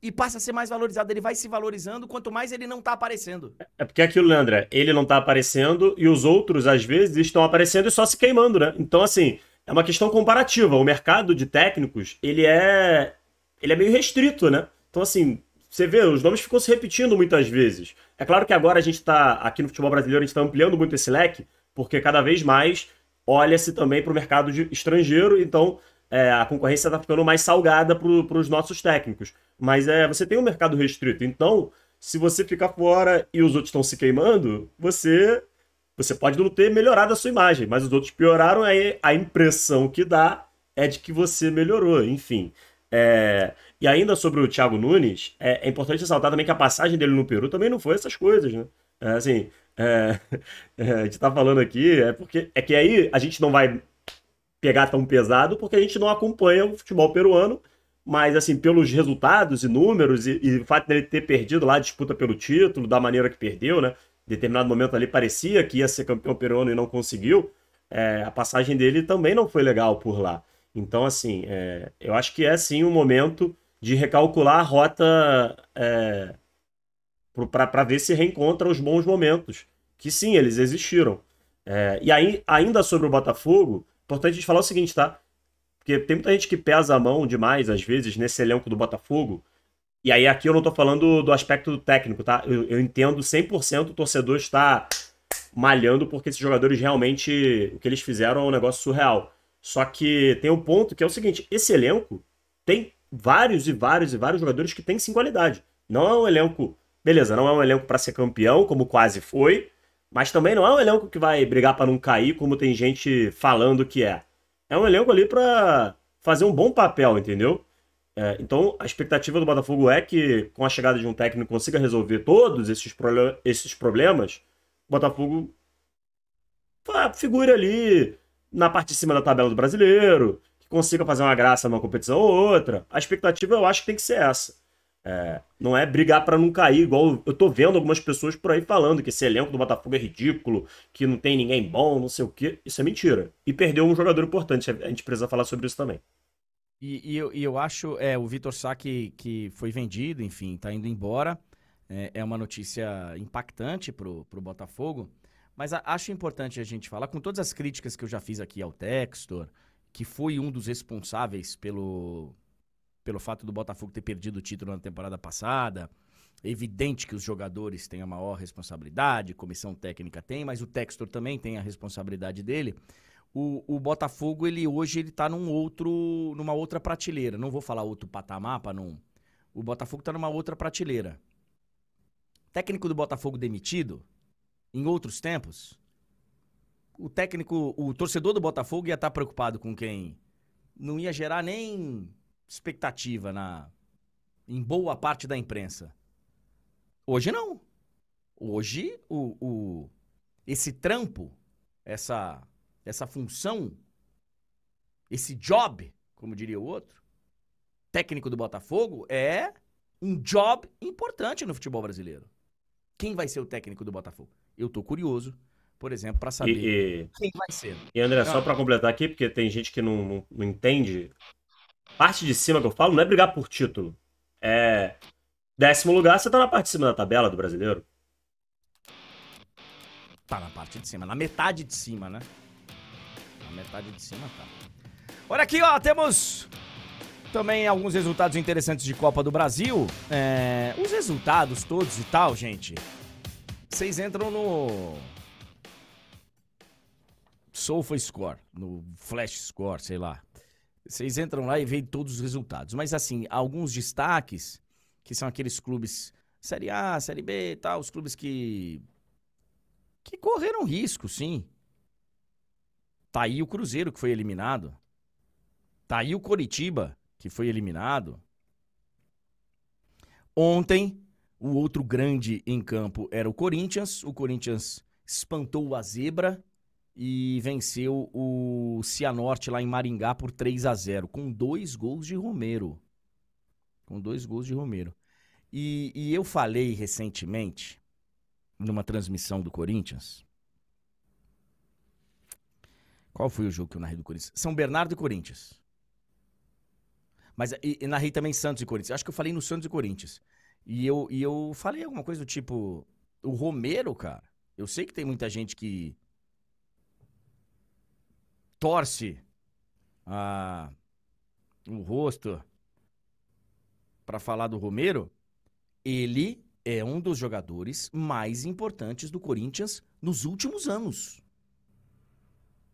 e passa a ser mais valorizado. Ele vai se valorizando quanto mais ele não está aparecendo. É porque é aquilo, Leandra, ele não está aparecendo e os outros, às vezes, estão aparecendo e só se queimando, né? Então, assim, é uma questão comparativa. O mercado de técnicos, ele é. Ele é meio restrito, né? Então, assim, você vê, os nomes ficam se repetindo muitas vezes. É claro que agora a gente está, aqui no futebol brasileiro, a gente está ampliando muito esse leque, porque cada vez mais olha-se também para o mercado estrangeiro, então é, a concorrência está ficando mais salgada para os nossos técnicos. Mas é, você tem um mercado restrito, então se você ficar fora e os outros estão se queimando, você você pode não ter melhorado a sua imagem, mas os outros pioraram, aí a impressão que dá é de que você melhorou, enfim. É, e ainda sobre o Thiago Nunes, é, é, importante ressaltar também que a passagem dele no Peru também não foi essas coisas, né? É, assim, é, <laughs> é, a gente tá falando aqui, é porque é que aí a gente não vai pegar tão pesado porque a gente não acompanha o futebol peruano, mas assim, pelos resultados e números e, e o fato dele ter perdido lá a disputa pelo título, da maneira que perdeu, né? Em determinado momento ali parecia que ia ser campeão peruano e não conseguiu. É, a passagem dele também não foi legal por lá. Então, assim, é, eu acho que é sim um momento de recalcular a rota é, para ver se reencontra os bons momentos. Que sim, eles existiram. É, e aí, ainda sobre o Botafogo, importante a gente falar o seguinte, tá? Porque tem muita gente que pesa a mão demais, às vezes, nesse elenco do Botafogo. E aí, aqui eu não tô falando do aspecto técnico, tá? Eu, eu entendo 100% o torcedor está malhando porque esses jogadores realmente, o que eles fizeram é um negócio surreal. Só que tem um ponto que é o seguinte: esse elenco tem vários e vários e vários jogadores que têm sim qualidade. Não é um elenco, beleza, não é um elenco para ser campeão, como quase foi, mas também não é um elenco que vai brigar para não cair, como tem gente falando que é. É um elenco ali para fazer um bom papel, entendeu? É, então, a expectativa do Botafogo é que, com a chegada de um técnico, consiga resolver todos esses, pro esses problemas. O Botafogo figure ali na parte de cima da tabela do brasileiro, que consiga fazer uma graça numa competição ou outra. A expectativa eu acho que tem que ser essa. É, não é brigar para não cair, igual eu tô vendo algumas pessoas por aí falando que esse elenco do Botafogo é ridículo, que não tem ninguém bom, não sei o quê. Isso é mentira. E perdeu um jogador importante, a gente precisa falar sobre isso também. E, e, eu, e eu, acho, é, o Vitor Sá que, que foi vendido, enfim, tá indo embora. É, é uma notícia impactante pro, pro Botafogo. Mas a, acho importante a gente falar, com todas as críticas que eu já fiz aqui ao Textor, que foi um dos responsáveis pelo, pelo fato do Botafogo ter perdido o título na temporada passada. É evidente que os jogadores têm a maior responsabilidade, comissão técnica tem, mas o Textor também tem a responsabilidade dele. O, o Botafogo, ele hoje ele tá num outro, numa outra prateleira. Não vou falar outro patamar para não. O Botafogo tá numa outra prateleira. Técnico do Botafogo demitido, em outros tempos, o técnico, o torcedor do Botafogo ia estar preocupado com quem não ia gerar nem expectativa na em boa parte da imprensa. Hoje não. Hoje o, o esse trampo, essa essa função, esse job, como diria o outro, técnico do Botafogo é um job importante no futebol brasileiro. Quem vai ser o técnico do Botafogo? Eu tô curioso, por exemplo, para saber e, e, quem vai ser. E André, só para completar aqui, porque tem gente que não, não, não, entende. Parte de cima que eu falo não é brigar por título. É. Décimo lugar, você tá na parte de cima da tabela do brasileiro. Tá na parte de cima, na metade de cima, né? Na metade de cima tá. Olha aqui, ó, temos também alguns resultados interessantes de Copa do Brasil. É, os resultados todos e tal, gente vocês entram no Sofa Score, no Flash Score, sei lá. Vocês entram lá e veem todos os resultados. Mas assim, alguns destaques, que são aqueles clubes Série A, Série B e tal, os clubes que que correram risco, sim. Tá aí o Cruzeiro que foi eliminado. Tá aí o Coritiba que foi eliminado. Ontem o outro grande em campo era o Corinthians. O Corinthians espantou a zebra e venceu o Cianorte lá em Maringá por 3 a 0 com dois gols de Romero. Com dois gols de Romero. E, e eu falei recentemente, numa transmissão do Corinthians. Qual foi o jogo que eu narrei do Corinthians? São Bernardo e Corinthians. Mas e, e narrei também Santos e Corinthians. Acho que eu falei no Santos e Corinthians. E eu, e eu falei alguma coisa do tipo. O Romero, cara. Eu sei que tem muita gente que torce a, o rosto para falar do Romero. Ele é um dos jogadores mais importantes do Corinthians nos últimos anos.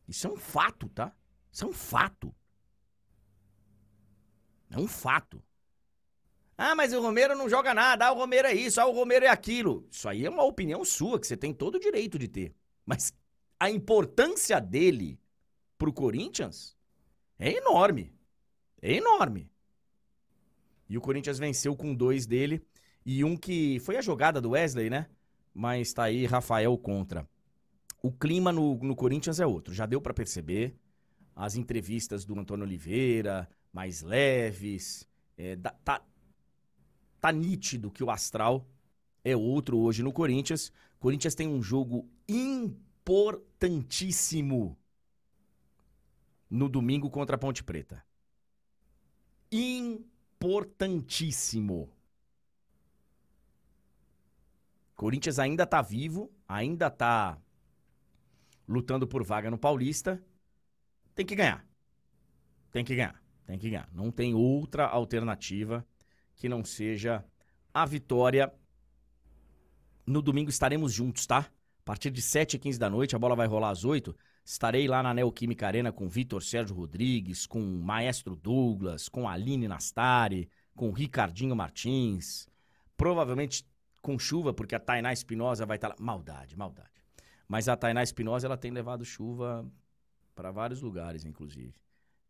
Isso é um fato, tá? Isso é um fato. É um fato. Ah, mas o Romero não joga nada. Ah, o Romero é isso. Ah, o Romero é aquilo. Isso aí é uma opinião sua, que você tem todo o direito de ter. Mas a importância dele pro Corinthians é enorme. É enorme. E o Corinthians venceu com dois dele. E um que foi a jogada do Wesley, né? Mas tá aí Rafael contra. O clima no, no Corinthians é outro. Já deu para perceber. As entrevistas do Antônio Oliveira, mais leves. É, tá, tá nítido que o astral é outro hoje no Corinthians. Corinthians tem um jogo importantíssimo no domingo contra a Ponte Preta. Importantíssimo. Corinthians ainda tá vivo, ainda tá lutando por vaga no Paulista. Tem que ganhar. Tem que ganhar. Tem que ganhar. Não tem outra alternativa que não seja a vitória. No domingo estaremos juntos, tá? A partir de 7h15 da noite, a bola vai rolar às 8 Estarei lá na Neoquímica Arena com Vitor Sérgio Rodrigues, com Maestro Douglas, com Aline Nastari, com Ricardinho Martins. Provavelmente com chuva, porque a Tainá Espinosa vai estar tá lá. Maldade, maldade. Mas a Tainá Espinosa, ela tem levado chuva para vários lugares, inclusive.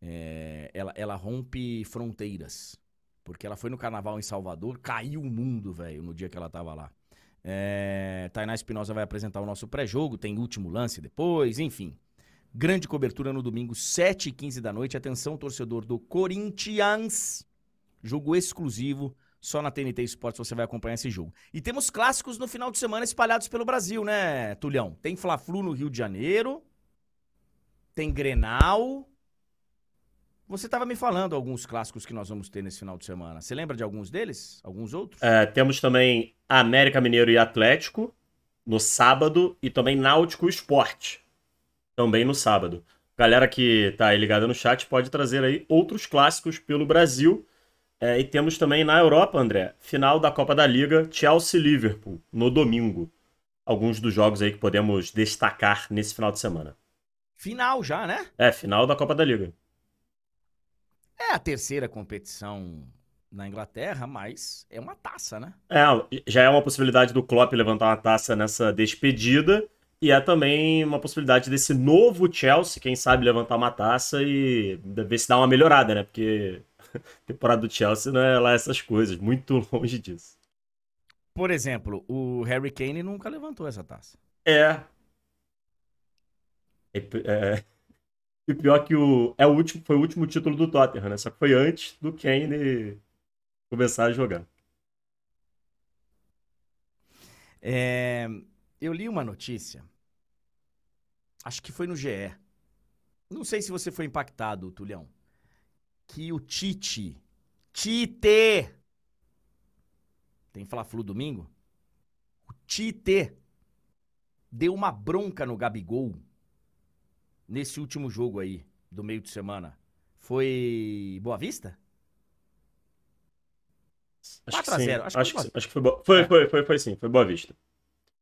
É, ela, ela rompe fronteiras. Porque ela foi no carnaval em Salvador, caiu o mundo, velho, no dia que ela tava lá. É, Tainá Espinosa vai apresentar o nosso pré-jogo, tem último lance depois, enfim. Grande cobertura no domingo, 7h15 da noite. Atenção, torcedor do Corinthians. Jogo exclusivo. Só na TNT Esportes você vai acompanhar esse jogo. E temos clássicos no final de semana espalhados pelo Brasil, né, Tulhão? Tem Fla-Flu no Rio de Janeiro. Tem Grenal. Você estava me falando alguns clássicos que nós vamos ter nesse final de semana. Você lembra de alguns deles? Alguns outros? É, temos também América Mineiro e Atlético no sábado e também Náutico Esporte também no sábado. Galera que tá aí ligada no chat pode trazer aí outros clássicos pelo Brasil. É, e temos também na Europa, André, final da Copa da Liga, Chelsea-Liverpool, no domingo. Alguns dos jogos aí que podemos destacar nesse final de semana. Final já, né? É, final da Copa da Liga. É a terceira competição na Inglaterra, mas é uma taça, né? É, já é uma possibilidade do Klopp levantar uma taça nessa despedida. E é também uma possibilidade desse novo Chelsea, quem sabe, levantar uma taça e ver se dá uma melhorada, né? Porque a <laughs> temporada do Chelsea não é lá essas coisas, muito <laughs> longe disso. Por exemplo, o Harry Kane nunca levantou essa taça. É. é, é e pior que o, é o último, foi o último título do Tottenham, né? Só que foi antes do Kane começar a jogar. É, eu li uma notícia, acho que foi no GE. Não sei se você foi impactado, Tulhão. Que o Tite, Tite, tem Fla-Flu domingo? O Tite deu uma bronca no Gabigol nesse último jogo aí, do meio de semana, foi Boa Vista? 4x0. Acho, acho, que, acho que foi, boa... foi, é. foi, foi, foi, sim, foi Boa Vista.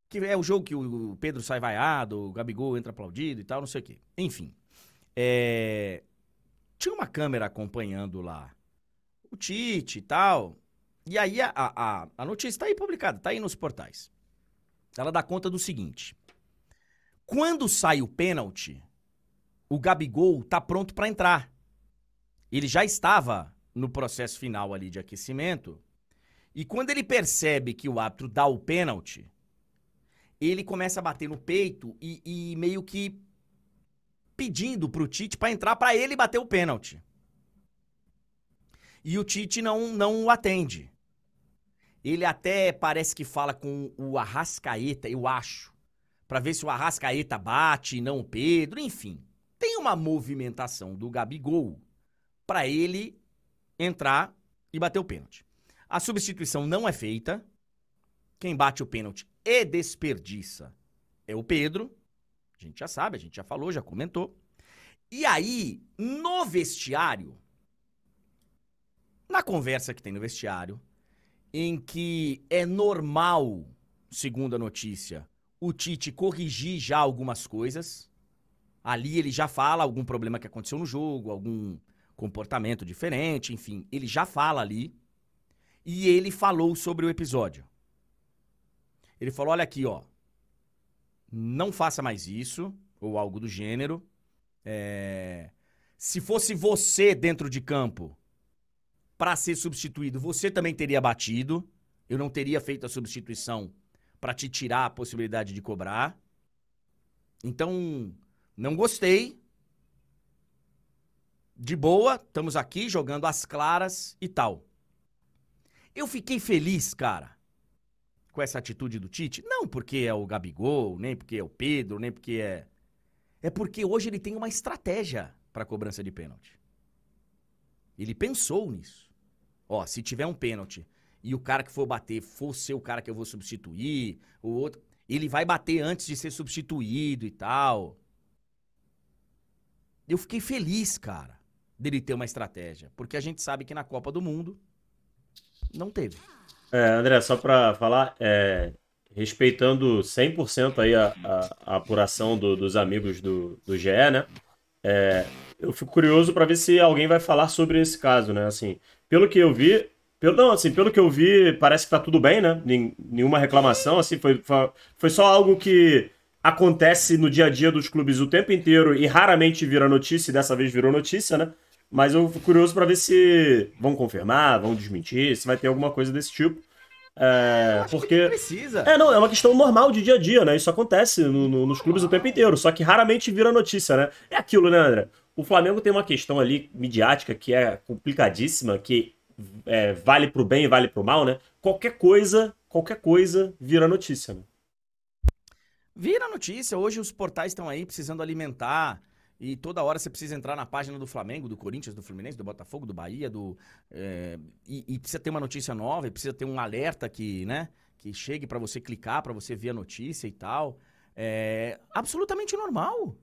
Que é o jogo que o Pedro sai vaiado, o Gabigol entra aplaudido e tal, não sei o quê. Enfim. É... Tinha uma câmera acompanhando lá o Tite e tal. E aí a, a, a notícia está aí publicada, está aí nos portais. Ela dá conta do seguinte. Quando sai o pênalti, o Gabigol tá pronto para entrar. Ele já estava no processo final ali de aquecimento. E quando ele percebe que o árbitro dá o pênalti, ele começa a bater no peito e, e meio que pedindo pro Tite para entrar para ele bater o pênalti. E o Tite não, não o atende. Ele até parece que fala com o Arrascaeta, eu acho, para ver se o Arrascaeta bate e não o Pedro, enfim tem uma movimentação do Gabigol para ele entrar e bater o pênalti. A substituição não é feita. Quem bate o pênalti e desperdiça é o Pedro. A gente já sabe, a gente já falou, já comentou. E aí, no vestiário, na conversa que tem no vestiário, em que é normal, segundo a notícia, o Tite corrigir já algumas coisas. Ali ele já fala algum problema que aconteceu no jogo, algum comportamento diferente, enfim, ele já fala ali. E ele falou sobre o episódio. Ele falou: olha aqui, ó. Não faça mais isso, ou algo do gênero. É... Se fosse você dentro de campo, para ser substituído, você também teria batido. Eu não teria feito a substituição para te tirar a possibilidade de cobrar. Então, não gostei. De boa, estamos aqui jogando as claras e tal. Eu fiquei feliz, cara, com essa atitude do Tite. Não porque é o Gabigol, nem porque é o Pedro, nem porque é. É porque hoje ele tem uma estratégia para cobrança de pênalti. Ele pensou nisso. Ó, se tiver um pênalti e o cara que for bater for ser o cara que eu vou substituir, o outro, ele vai bater antes de ser substituído e tal. Eu fiquei feliz, cara, dele ter uma estratégia, porque a gente sabe que na Copa do Mundo não teve. É, André, só para falar, é, respeitando 100% aí a, a, a apuração do, dos amigos do, do GE, né? É, eu fico curioso para ver se alguém vai falar sobre esse caso, né? Assim, pelo que eu vi, pelo, não, assim, pelo que eu vi, parece que tá tudo bem, né? Nenhuma reclamação, assim, foi, foi só algo que acontece no dia a dia dos clubes o tempo inteiro e raramente vira notícia, e dessa vez virou notícia, né? Mas eu fico curioso para ver se vão confirmar, vão desmentir, se vai ter alguma coisa desse tipo. É, porque. precisa. É, não, é uma questão normal de dia a dia, né? Isso acontece no, no, nos clubes o tempo inteiro, só que raramente vira notícia, né? É aquilo, né, André? O Flamengo tem uma questão ali midiática que é complicadíssima, que é, vale pro bem e vale pro mal, né? Qualquer coisa, qualquer coisa vira notícia, né? Vira notícia. Hoje os portais estão aí precisando alimentar. E toda hora você precisa entrar na página do Flamengo, do Corinthians, do Fluminense, do Botafogo, do Bahia, do. É, e, e, precisa ter uma notícia nova, e precisa ter um alerta que, né? Que chegue para você clicar, para você ver a notícia e tal. É absolutamente normal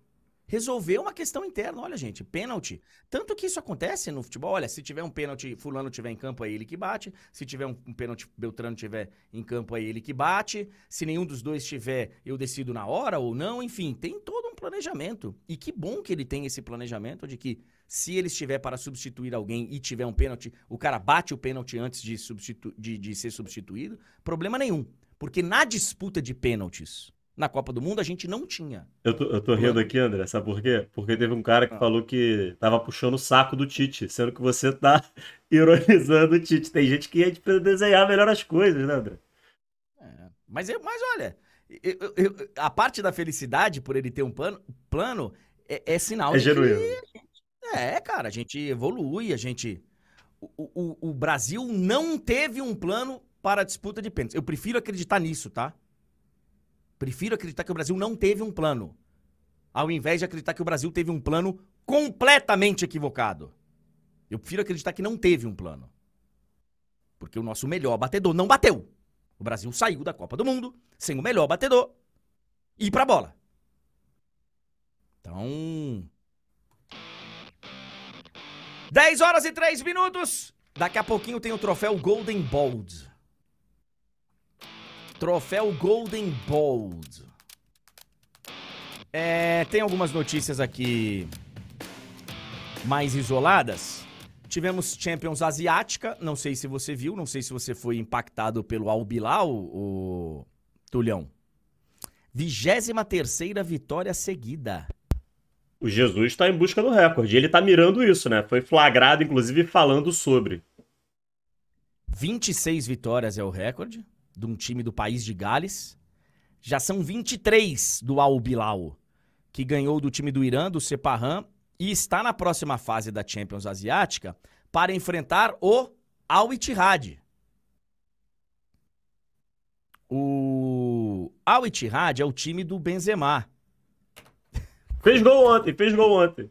resolver uma questão interna. Olha, gente, pênalti. Tanto que isso acontece no futebol. Olha, se tiver um pênalti, fulano tiver em campo, é ele que bate. Se tiver um, pênalti, Beltrano tiver em campo, é ele que bate. Se nenhum dos dois tiver, eu decido na hora ou não. Enfim, tem todo um planejamento. E que bom que ele tem esse planejamento de que se ele estiver para substituir alguém e tiver um pênalti, o cara bate o pênalti antes de, de, de ser substituído. Problema nenhum. Porque na disputa de pênaltis na Copa do Mundo a gente não tinha. Eu tô, eu tô rindo aqui, André, sabe por quê? Porque teve um cara que ah. falou que tava puxando o saco do Tite, sendo que você tá <laughs> ironizando o Tite. Tem gente que ia desenhar melhor as coisas, né, André? É, mas, eu, mas olha, eu, eu, a parte da felicidade por ele ter um plano, plano é, é sinal é de genuíno. que... É, cara, a gente evolui, a gente... O, o, o Brasil não teve um plano para a disputa de pênaltis. Eu prefiro acreditar nisso, tá? Prefiro acreditar que o Brasil não teve um plano, ao invés de acreditar que o Brasil teve um plano completamente equivocado. Eu prefiro acreditar que não teve um plano. Porque o nosso melhor batedor não bateu. O Brasil saiu da Copa do Mundo sem o melhor batedor ir pra bola. Então. 10 horas e 3 minutos. Daqui a pouquinho tem o troféu Golden Bold. Troféu Golden Bold. É, tem algumas notícias aqui mais isoladas. Tivemos Champions Asiática, não sei se você viu, não sei se você foi impactado pelo Al Bilal, o Tulhão. 23 terceira vitória seguida. O Jesus está em busca do recorde. Ele está mirando isso, né? Foi flagrado, inclusive, falando sobre. 26 vitórias é o recorde de um time do país de Gales. Já são 23 do Al Bilal, que ganhou do time do Irã, do Sepahan, e está na próxima fase da Champions Asiática para enfrentar o Al Ittihad. O Al Ittihad é o time do Benzema. Fez gol ontem, fez gol ontem.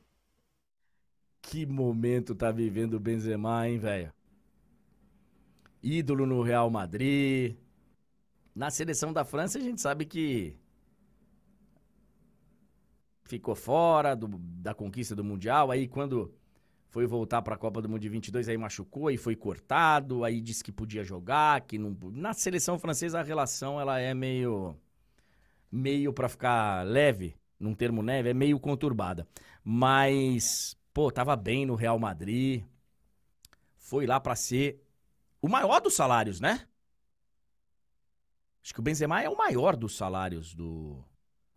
Que momento tá vivendo o Benzema, hein, velho? Ídolo no Real Madrid, na seleção da França, a gente sabe que ficou fora do, da conquista do Mundial. Aí, quando foi voltar para a Copa do Mundo de 22, aí machucou e foi cortado. Aí disse que podia jogar, que não. Na seleção francesa, a relação ela é meio. meio para ficar leve, num termo neve, é meio conturbada. Mas, pô, tava bem no Real Madrid. Foi lá para ser o maior dos salários, né? Acho que o Benzema é o maior dos salários do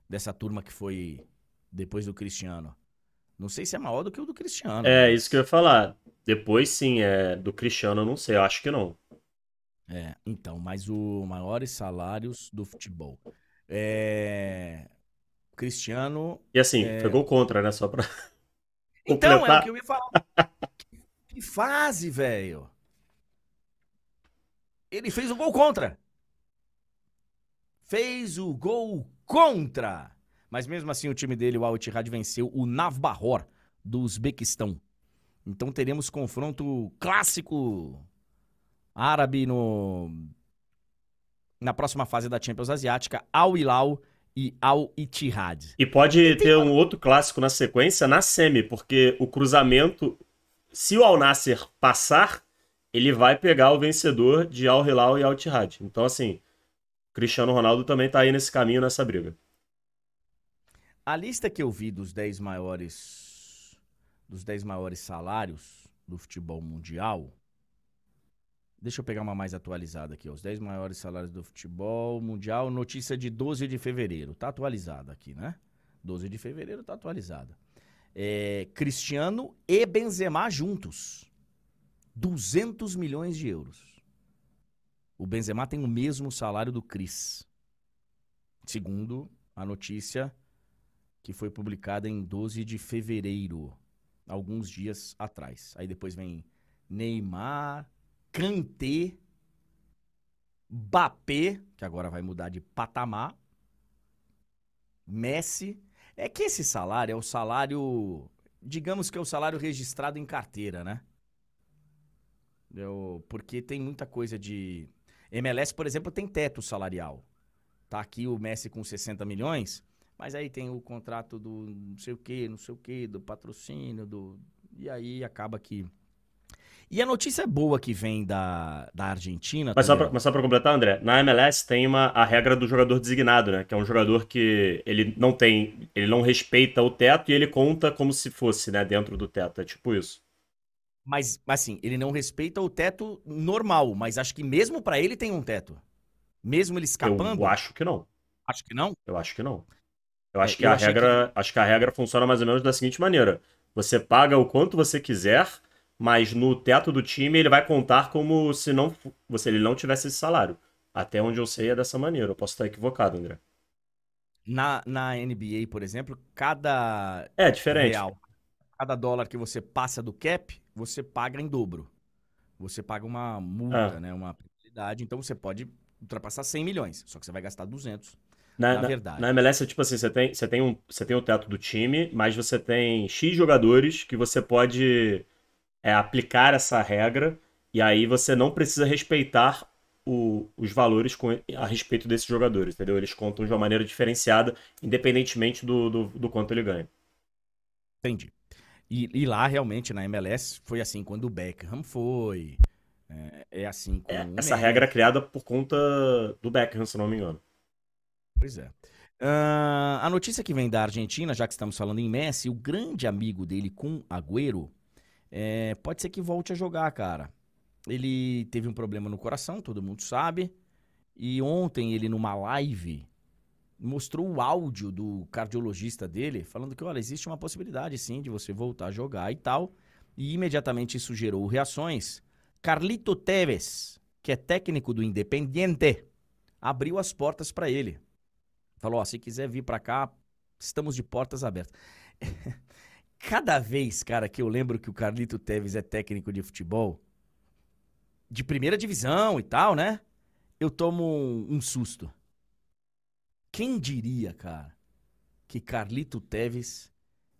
dessa turma que foi depois do Cristiano. Não sei se é maior do que o do Cristiano. É, isso que eu ia falar. Depois sim, é do Cristiano, eu não sei, eu acho que não. É, então, mas os maiores salários do futebol. É... Cristiano. E assim, É. foi gol contra, né? Só pra. <laughs> Então, é o Completar. que eu ia falar. que fase, velho. Ele fez o gol contra. Fez o gol contra. Mas mesmo assim, o time dele, o Al Ittihad, venceu o Navbahor do Uzbequistão. Então teremos confronto clássico árabe no na próxima fase da Champions Asiática, Al Hilal e Al Ittihad. E pode ter um outro clássico na sequência na semi, porque o cruzamento, se o Al Nasser passar, ele vai pegar o vencedor de Al Hilal e Al Ittihad. Então, assim, Cristiano Ronaldo também tá aí nesse caminho, nessa briga. A lista que eu vi dos 10 maiores dos 10 maiores salários do futebol mundial. Deixa eu pegar uma mais atualizada aqui, ó. Os 10 maiores salários do futebol mundial, notícia de 12 de fevereiro. Tá atualizada aqui, né? 12 de fevereiro tá atualizada. É, Cristiano e Benzema juntos. 200 milhões de euros. O Benzema tem o mesmo salário do Cris. Segundo a notícia que foi publicada em 12 de fevereiro, alguns dias atrás. Aí depois vem Neymar, Kanté, Mbappé, que agora vai mudar de patamar, Messi. É que esse salário é o salário, digamos que é o salário registrado em carteira, né? Eu- porque tem muita coisa de. MLS, por exemplo, tem teto salarial. Tá aqui o Messi com 60 milhões, mas aí tem o contrato do não sei o quê, não sei o quê, do patrocínio, do. E aí acaba que. E a notícia boa que vem da, da Argentina. Mas só, pra completar, André, na MLS tem uma, a regra do jogador designado, né? Que é um jogador que ele não tem, ele não respeita o teto e ele conta como se fosse, né, dentro do teto. É tipo isso. Mas, assim, ele não respeita o teto normal, mas acho que mesmo pra ele tem um teto. Mesmo ele escapando, Eu acho que não. acho que não. Eu acho que não. Eu É, acho que eu a regra, acho que a regra funciona mais ou menos da seguinte maneira: você paga o quanto você quiser, mas no teto do time ele vai contar como se não você ele não tivesse esse salário. Até onde eu sei é dessa maneira. Eu posso estar equivocado, André. Na, na NBA, por exemplo, cada É diferente. real, cada dólar que você passa do cap, você paga em dobro. Você paga uma multa, Ah. né? Uma penalidade. Então você pode ultrapassar 100 milhões, só que você vai gastar 200. Na, Na na- verdade. na MLS é tipo assim, você tem, você tem um, você tem o teto do time, mas você tem X jogadores que você pode é, aplicar essa regra e aí você não precisa respeitar o- os valores com- a respeito desses jogadores, entendeu? Eles contam de uma maneira diferenciada, independentemente do, do, do quanto ele ganha. Entendi. E, e lá, realmente, na MLS, foi assim quando o Beckham foi. É, é assim com É, essa Messi. regra é criada por conta do Beckham, se não me engano. Pois é. Ah, a notícia que vem da Argentina, já que estamos falando em Messi, o grande amigo dele com Agüero, é, pode ser que volte a jogar, cara. Ele teve um problema no coração, todo mundo sabe. E ontem ele, numa live, mostrou o áudio do cardiologista dele, falando que, olha, existe uma possibilidade sim de você voltar a jogar e tal. E imediatamente isso gerou reações. Carlito Tevez, que é técnico do Independiente, abriu as portas para ele. Falou, ó, se quiser vir pra cá, estamos de portas abertas. <laughs> Cada vez, cara, que eu lembro que o Carlito Teves é técnico de futebol, de primeira divisão e tal, né? Eu tomo um susto. Quem diria, cara, que Carlito Teves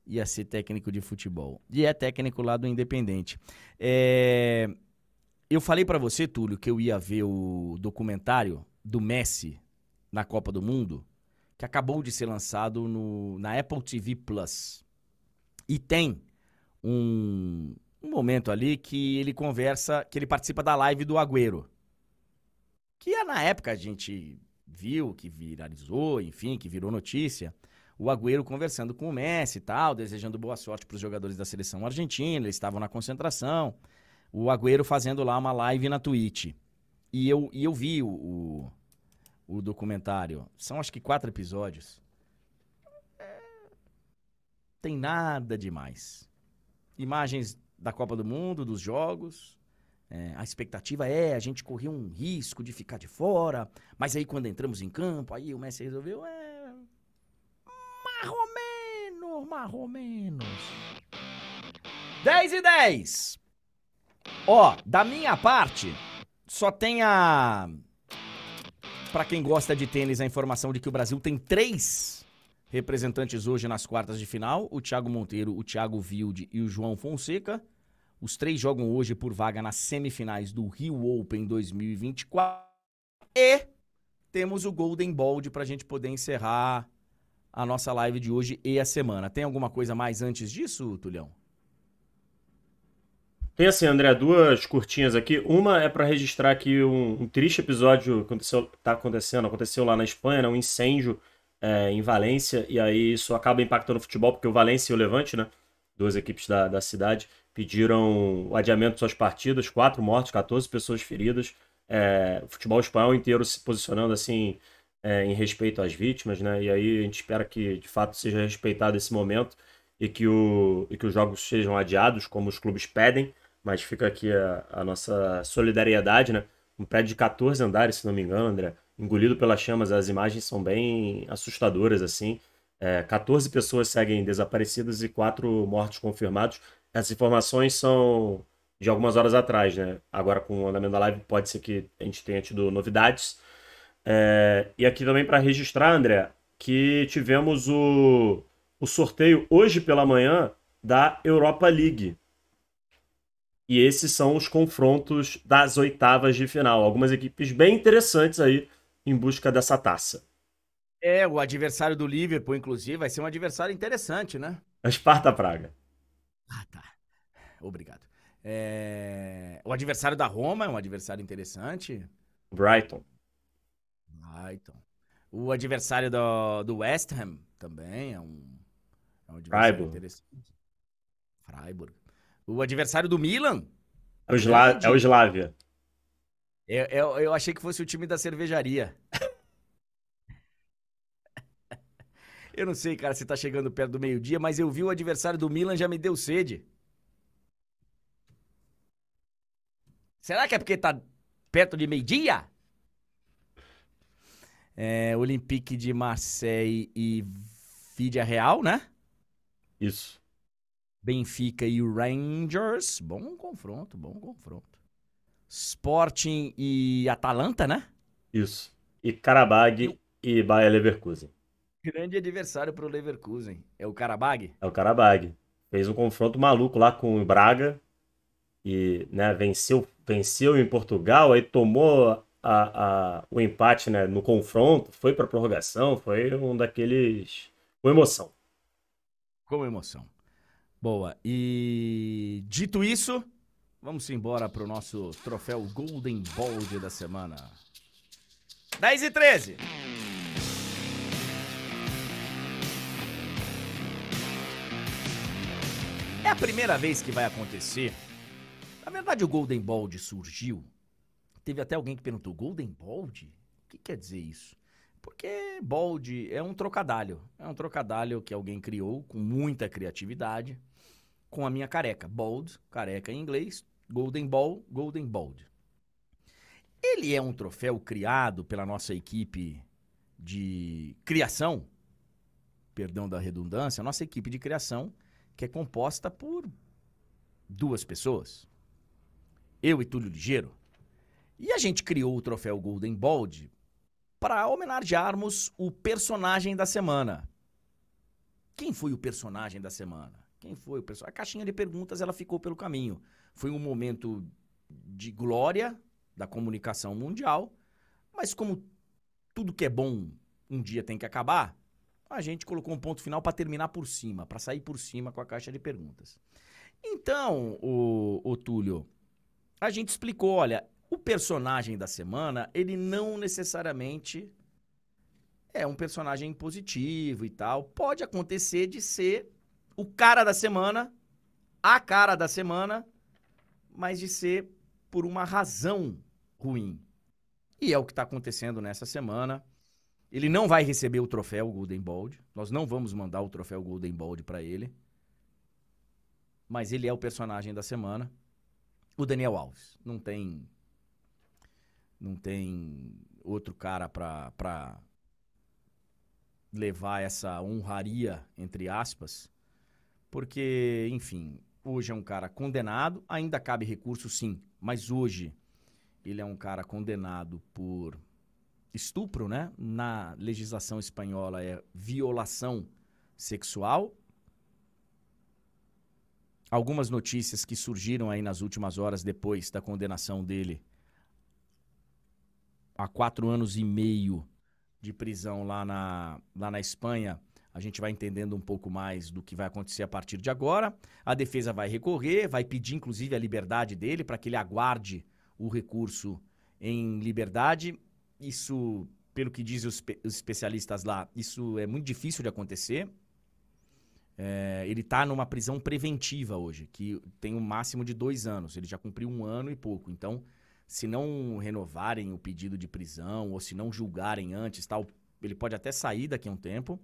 ia ser técnico de futebol? E é técnico lá do Independente. É, Eu falei pra você, Túlio, que eu ia ver o documentário do Messi na Copa do Mundo que acabou de ser lançado no, na Apple TV Plus. E tem um, um momento ali que ele conversa, que ele participa da live do Agüero. Que é, na época a gente viu, que viralizou, enfim, que virou notícia. O Agüero conversando com o Messi e tal, desejando boa sorte para os jogadores da seleção argentina, eles estavam na concentração. O Agüero fazendo lá uma live na Twitch. E eu, e eu vi o, o, o documentário. São acho que quatro episódios. É, Tem nada demais. Imagens da Copa do Mundo, dos jogos. É, a expectativa é a gente correr um risco de ficar de fora, mas aí quando entramos em campo, aí o Messi resolveu, é. Mais ou menos, mais ou menos. 10 e 10. Ó, da minha parte, só tem a. Pra quem gosta de tênis, a informação de que o Brasil tem três representantes hoje nas quartas de final: o Thiago Monteiro, o Thiago Wilde e o João Fonseca. Os três jogam hoje por vaga nas semifinais do Rio Open 2024. E temos o Golden Ball para a gente poder encerrar a nossa live de hoje e a semana. Tem alguma coisa mais antes disso, Tulhão? Tem assim, André, duas curtinhas aqui. Uma é para registrar aqui um, um, triste episódio que aconteceu, tá acontecendo, aconteceu lá na Espanha, né? um incêndio é, em Valência, e aí isso acaba impactando o futebol, porque o Valência e o Levante, né? Duas equipes da, da cidade, pediram o adiamento de suas partidas, quatro mortes, 14 pessoas feridas. É, o futebol espanhol inteiro se posicionando assim é, em respeito às vítimas, né? E aí a gente espera que de fato seja respeitado esse momento e que, o, e que os jogos sejam adiados, como os clubes pedem. Mas fica aqui a, a nossa solidariedade, né? Um prédio de 14 andares, se não me engano, André, engolido pelas chamas. As imagens são bem assustadoras, assim. É, 14 pessoas seguem desaparecidas e quatro mortos confirmados. Essas informações são de algumas horas atrás, né? Agora, com o andamento da live, pode ser que a gente tenha tido novidades. É, e aqui também para registrar, André, que tivemos o, o sorteio hoje pela manhã da Europa League. E esses são os confrontos das oitavas de final. Algumas equipes bem interessantes aí em busca dessa taça. É, o adversário do Liverpool, inclusive, vai ser um adversário interessante, né? A Esparta Praga. Ah, tá. Obrigado. É... O adversário da Roma é um adversário interessante. Brighton. Brighton. O adversário do, do West Ham também é um, é um adversário Freiburg. interessante. Freiburg. O adversário do Milan. É o, Sla é o Slavia. Eu, é, eu, é, eu achei que fosse o time da cervejaria. <laughs> Eu não sei, cara, se tá chegando perto do meio-dia, mas eu vi o adversário do Milan já me deu sede. Será que é porque tá perto de meio-dia? É, Olympique de Marseille e Vidia Real, né? Isso. Benfica e Rangers. Bom confronto, bom confronto. Sporting e Atalanta, né? Isso. E Karabag e Bayer Leverkusen. Grande adversário para o Leverkusen. É o Karabag? É o Karabag. Fez um confronto maluco lá com o Braga e né, venceu, venceu em Portugal, aí tomou a, a, o empate né, no confronto, foi para prorrogação, foi um daqueles. com emoção. Com emoção. Boa. E dito isso, vamos embora para o nosso troféu Golden Ball da semana. 10 e 13. É a primeira vez que vai acontecer. Na verdade, o Golden Ball surgiu. Teve até alguém que perguntou: Golden Ball? O que quer dizer isso? Porque Bald é um trocadilho. É um trocadilho que alguém criou com muita criatividade com a minha careca. Bald, careca em inglês. Golden Ball, Golden Bald. Ele é um troféu criado pela nossa equipe de criação, perdão da redundância, a nossa equipe de criação que é composta por duas pessoas. Eu e Túlio Ligeiro. E a gente criou o troféu Golden Bald para homenagearmos o personagem da semana. Quem foi o personagem da semana? Quem foi o personagem? A caixinha de perguntas ela ficou pelo caminho. Foi um momento de glória da comunicação mundial, mas como tudo que é bom um dia tem que acabar, a gente colocou um ponto final para terminar por cima, para sair por cima com a caixa de perguntas. Então, o, o Túlio, a gente explicou, olha, o personagem da semana, ele não necessariamente é um personagem positivo e tal. Pode acontecer de ser o cara da semana, a cara da semana, mas de ser por uma razão ruim. E é o que está acontecendo nessa semana. Ele não vai receber o troféu Golden Ball. Nós não vamos mandar o troféu Golden Ball para ele. mas ele é o personagem da semana. O Daniel Alves. Não tem. Não tem outro cara pra, pra levar essa honraria, entre aspas. Porque, enfim, hoje é um cara condenado. Ainda cabe recurso, sim. Mas hoje ele é um cara condenado por estupro, né? Na legislação espanhola é violação sexual. Algumas notícias que surgiram aí nas últimas horas depois da condenação dele a quatro anos e meio de prisão lá na, lá na Espanha. A gente vai entendendo um pouco mais do que vai acontecer a partir de agora. A defesa vai recorrer, vai pedir inclusive a liberdade dele para que ele aguarde o recurso em liberdade. Isso, pelo que dizem os, os especialistas lá, isso é muito difícil de acontecer. É, ele está numa prisão preventiva hoje, que tem um máximo de dois anos. Ele já cumpriu um ano e pouco. Então, se não renovarem o pedido de prisão ou se não julgarem antes, tal, ele pode até sair daqui a um tempo.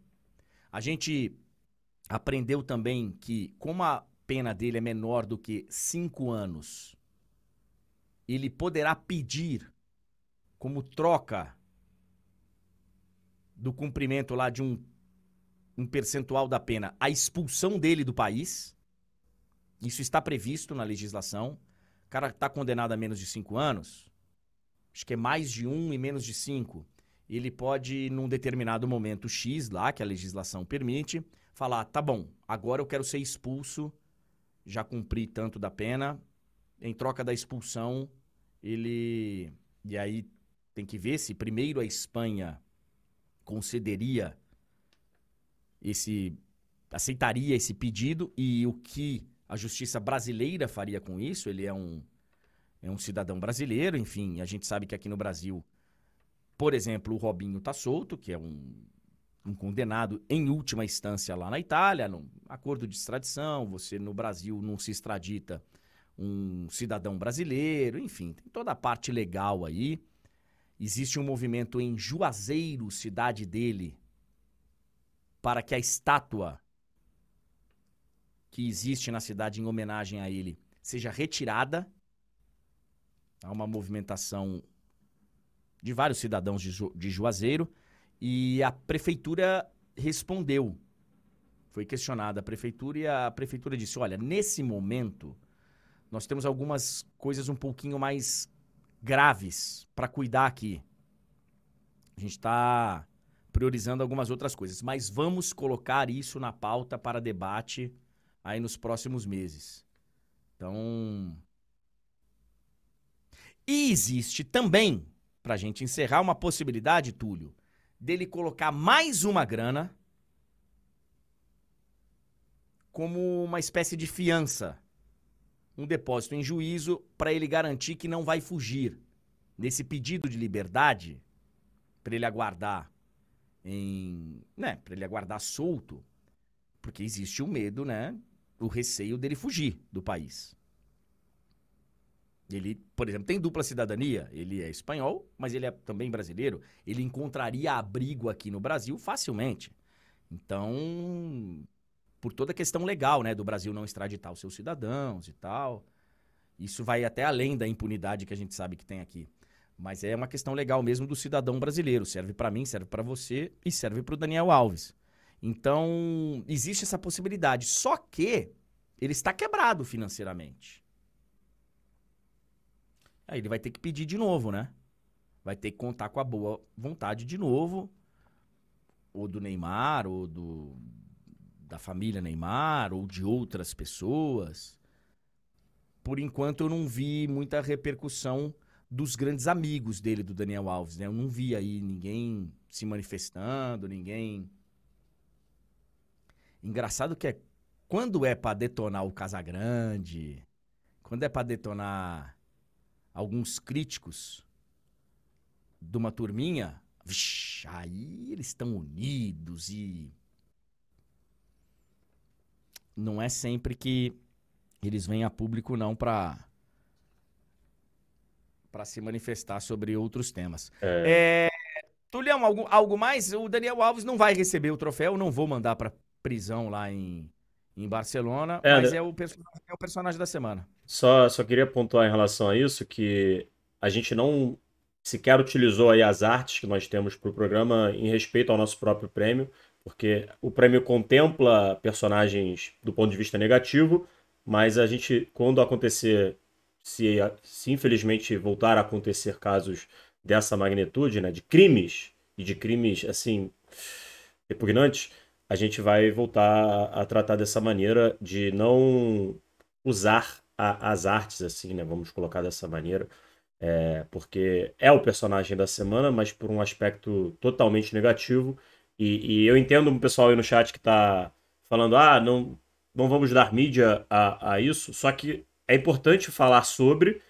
A gente aprendeu também que, como a pena dele é menor do que cinco anos, ele poderá pedir como troca do cumprimento lá de um, um percentual da pena a expulsão dele do país. Isso está previsto na legislação. O cara está condenado a menos de cinco anos, acho que é mais de um e menos de cinco. Ele pode, num determinado momento X lá, que a legislação permite, falar: tá bom, agora eu quero ser expulso, já cumpri tanto da pena, em troca da expulsão, ele. E aí tem que ver se primeiro a Espanha concederia esse. aceitaria esse pedido e o que a justiça brasileira faria com isso. Ele é um, é um cidadão brasileiro, enfim, a gente sabe que aqui no Brasil, por exemplo, o Robinho tá solto, que é um, um condenado em última instância lá na Itália, num acordo de extradição, você no Brasil não se extradita um cidadão brasileiro, enfim, tem toda a parte legal aí. Existe um movimento em Juazeiro, cidade dele, para que a estátua que existe na cidade em homenagem a ele seja retirada. Há uma movimentação de vários cidadãos de, Ju de Juazeiro e a prefeitura respondeu. Foi questionada a prefeitura e a prefeitura disse: olha, nesse momento nós temos algumas coisas um pouquinho mais graves para cuidar aqui. A gente está priorizando algumas outras coisas, mas vamos colocar isso na pauta para debate aí nos próximos meses. Então. E existe também, para a gente encerrar, uma possibilidade, Túlio, dele colocar mais uma grana como uma espécie de fiança um depósito em juízo para ele garantir que não vai fugir. Nesse pedido de liberdade, para ele aguardar em, né, para ele aguardar solto, porque existe o medo, né, o receio dele fugir do país. Ele, por exemplo, tem dupla cidadania, ele é espanhol, mas ele é também brasileiro. Ele encontraria abrigo aqui no Brasil facilmente. Então, por toda a questão legal, né, do Brasil não extraditar os seus cidadãos e tal. Isso vai até além da impunidade que a gente sabe que tem aqui. Mas é uma questão legal mesmo do cidadão brasileiro. Serve para mim, serve para você e serve para o Daniel Alves. Então, existe essa possibilidade. Só que ele está quebrado financeiramente. Aí ele vai ter que pedir de novo, né? Vai ter que contar com a boa vontade de novo. Ou do Neymar, ou do, da família Neymar ou de outras pessoas. Por enquanto eu não vi muita repercussão dos grandes amigos dele, do Daniel Alves, né? Eu não vi aí ninguém se manifestando, ninguém. Engraçado que é quando é para detonar o Casagrande, quando é para detonar alguns críticos de uma turminha, vixi, aí eles estão unidos e não é sempre que eles vêm a público não para para se manifestar sobre outros temas. É. é Tulião, algo, algo mais? O Daniel Alves não vai receber o troféu, não vou mandar para prisão lá em, em Barcelona, é, mas é o, é o personagem da semana. Só, só queria pontuar em relação a isso que a gente não sequer utilizou aí as artes que nós temos para o programa em respeito ao nosso próprio prêmio, porque o prêmio contempla personagens do ponto de vista negativo, mas a gente, quando acontecer, se, se infelizmente voltar a acontecer casos dessa magnitude, né, de crimes, e de crimes, assim, repugnantes, a gente vai voltar a tratar dessa maneira de não usar a, as artes, assim, né, vamos colocar dessa maneira, é, porque é o personagem da semana, mas por um aspecto totalmente negativo. E, e eu entendo o pessoal aí no chat que está falando, ah, não, não vamos dar mídia a, a isso, só que é importante falar sobre,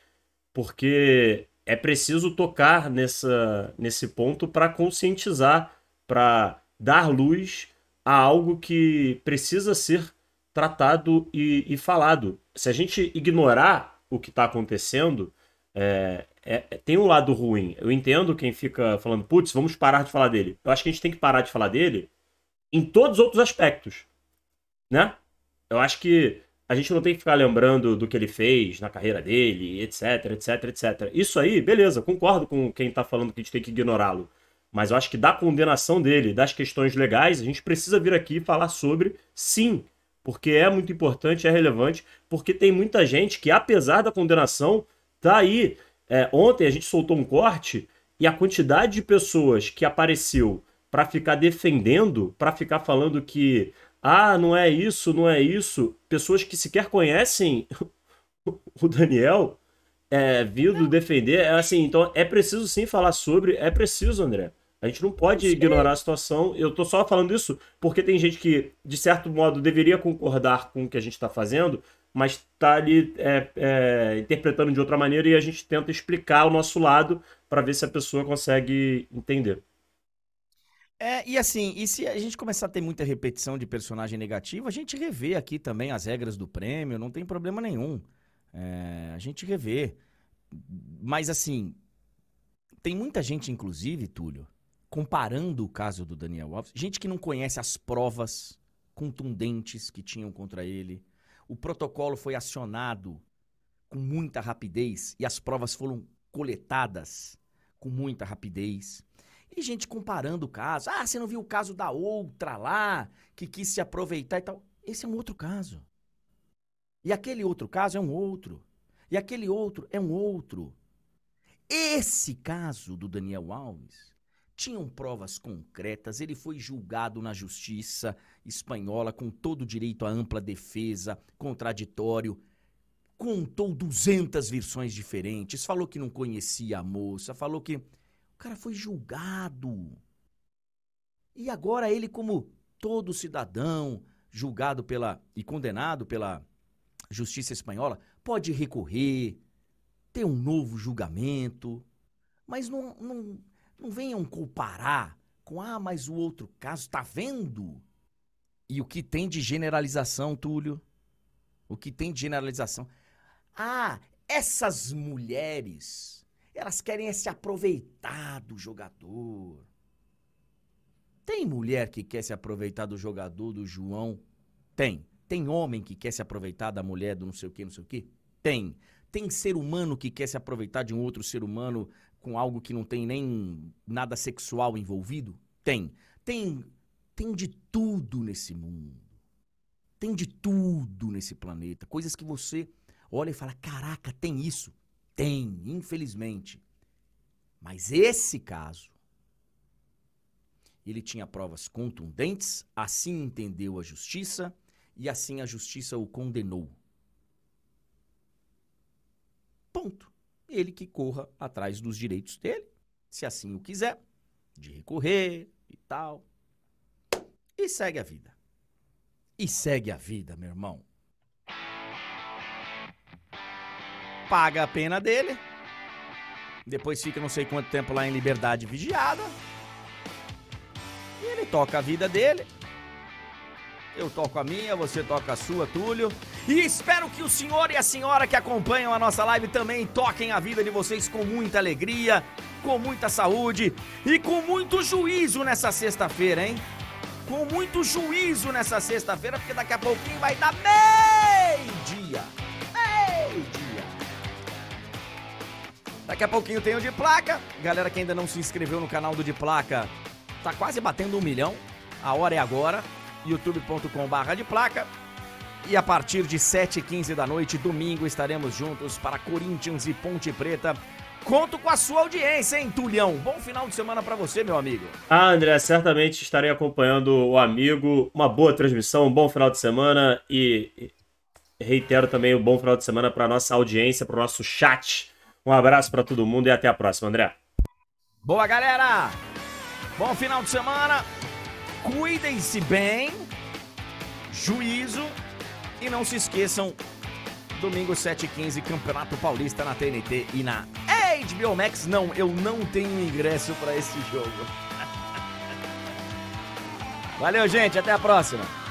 porque é preciso tocar nessa, nesse ponto para conscientizar, para dar luz a algo que precisa ser tratado e, e falado. Se a gente ignorar o que está acontecendo, é, é, é, tem um lado ruim. Eu entendo quem fica falando, putz, vamos parar de falar dele. Eu acho que a gente tem que parar de falar dele em todos os outros aspectos. Né? Eu acho que a gente não tem que ficar lembrando do que ele fez na carreira dele, etc, etc, etc. Isso aí, beleza, concordo com quem tá falando que a gente tem que ignorá-lo. Mas eu acho que da condenação dele, das questões legais, a gente precisa vir aqui falar sobre, sim, porque é muito importante, é relevante, porque tem muita gente que, apesar da condenação, Tá aí. É, ontem a gente soltou um corte e a quantidade de pessoas que apareceu para ficar defendendo, para ficar falando que ah, não é isso, não é isso, pessoas que sequer conhecem <laughs> o Daniel é, vindo defender, é assim, então é preciso sim falar sobre, é preciso, André. A gente não pode ignorar a situação. Eu tô só falando isso porque tem gente que, de certo modo, deveria concordar com o que a gente está fazendo, mas está ali é, é, interpretando de outra maneira e a gente tenta explicar o nosso lado para ver se a pessoa consegue entender. É, e assim, e se a gente começar a ter muita repetição de personagem negativo, a gente revê aqui também as regras do prêmio, não tem problema nenhum. É, a gente revê. Mas assim, tem muita gente, inclusive, Túlio, comparando o caso do Daniel Alves, gente que não conhece as provas contundentes que tinham contra ele, o protocolo foi acionado com muita rapidez e as provas foram coletadas com muita rapidez. E gente comparando o caso. Ah, você não viu o caso da outra lá, que quis se aproveitar e tal. Esse é um outro caso. E aquele outro caso é um outro. E aquele outro é um outro. Esse caso do Daniel Alves tinham provas concretas, ele foi julgado na justiça espanhola com todo o direito à ampla defesa, contraditório, contou 200 versões diferentes, falou que não conhecia a moça, falou que o cara foi julgado. E agora ele como todo cidadão julgado pela e condenado pela justiça espanhola pode recorrer, ter um novo julgamento, mas não, não não venham comparar com, ah, mas o outro caso, tá vendo? E o que tem de generalização, Túlio? O que tem de generalização? Ah, essas mulheres, elas querem se aproveitar do jogador. Tem mulher que quer se aproveitar do jogador, do João? Tem. Tem homem que quer se aproveitar da mulher, do não sei o que, não sei o que? Tem. Tem ser humano que quer se aproveitar de um outro ser humano com algo que não tem nem nada sexual envolvido? Tem. Tem tem de tudo nesse mundo. Tem de tudo nesse planeta, coisas que você olha e fala: "Caraca, tem isso". Tem, infelizmente. Mas esse caso ele tinha provas contundentes, assim entendeu a justiça e assim a justiça o condenou. Ponto ele que corra atrás dos direitos dele, se assim o quiser, de recorrer e tal. E segue a vida. E segue a vida, meu irmão. Paga a pena dele. Depois fica não sei quanto tempo lá em liberdade vigiada. E ele toca a vida dele. Eu toco a minha, você toca a sua, Túlio. E espero que o senhor e a senhora que acompanham a nossa live também toquem a vida de vocês com muita alegria, com muita saúde e com muito juízo nessa sexta-feira, hein? com muito juízo nessa sexta-feira, porque daqui a pouquinho vai dar meio-dia. Meio-dia. Daqui a pouquinho tem o de placa. Galera que ainda não se inscreveu no canal do de placa, tá quase batendo um milhão. A hora é agora. youtube.com/barra de placa. E a partir de 7h15 da noite, domingo, estaremos juntos para Corinthians e Ponte Preta. Conto com a sua audiência, hein, Tulhão? Bom final de semana para você, meu amigo. Ah, André, certamente estarei acompanhando o amigo. Uma boa transmissão, um bom final de semana e reitero também um bom final de semana para nossa audiência, para o nosso chat. Um abraço para todo mundo e até a próxima, André. Boa, galera! Bom final de semana. Cuidem-se bem. Juízo e não se esqueçam, domingo 7h15, Campeonato Paulista na TNT e na HBO Max. Não, eu não tenho ingresso para esse jogo. <laughs> Valeu, gente. Até a próxima.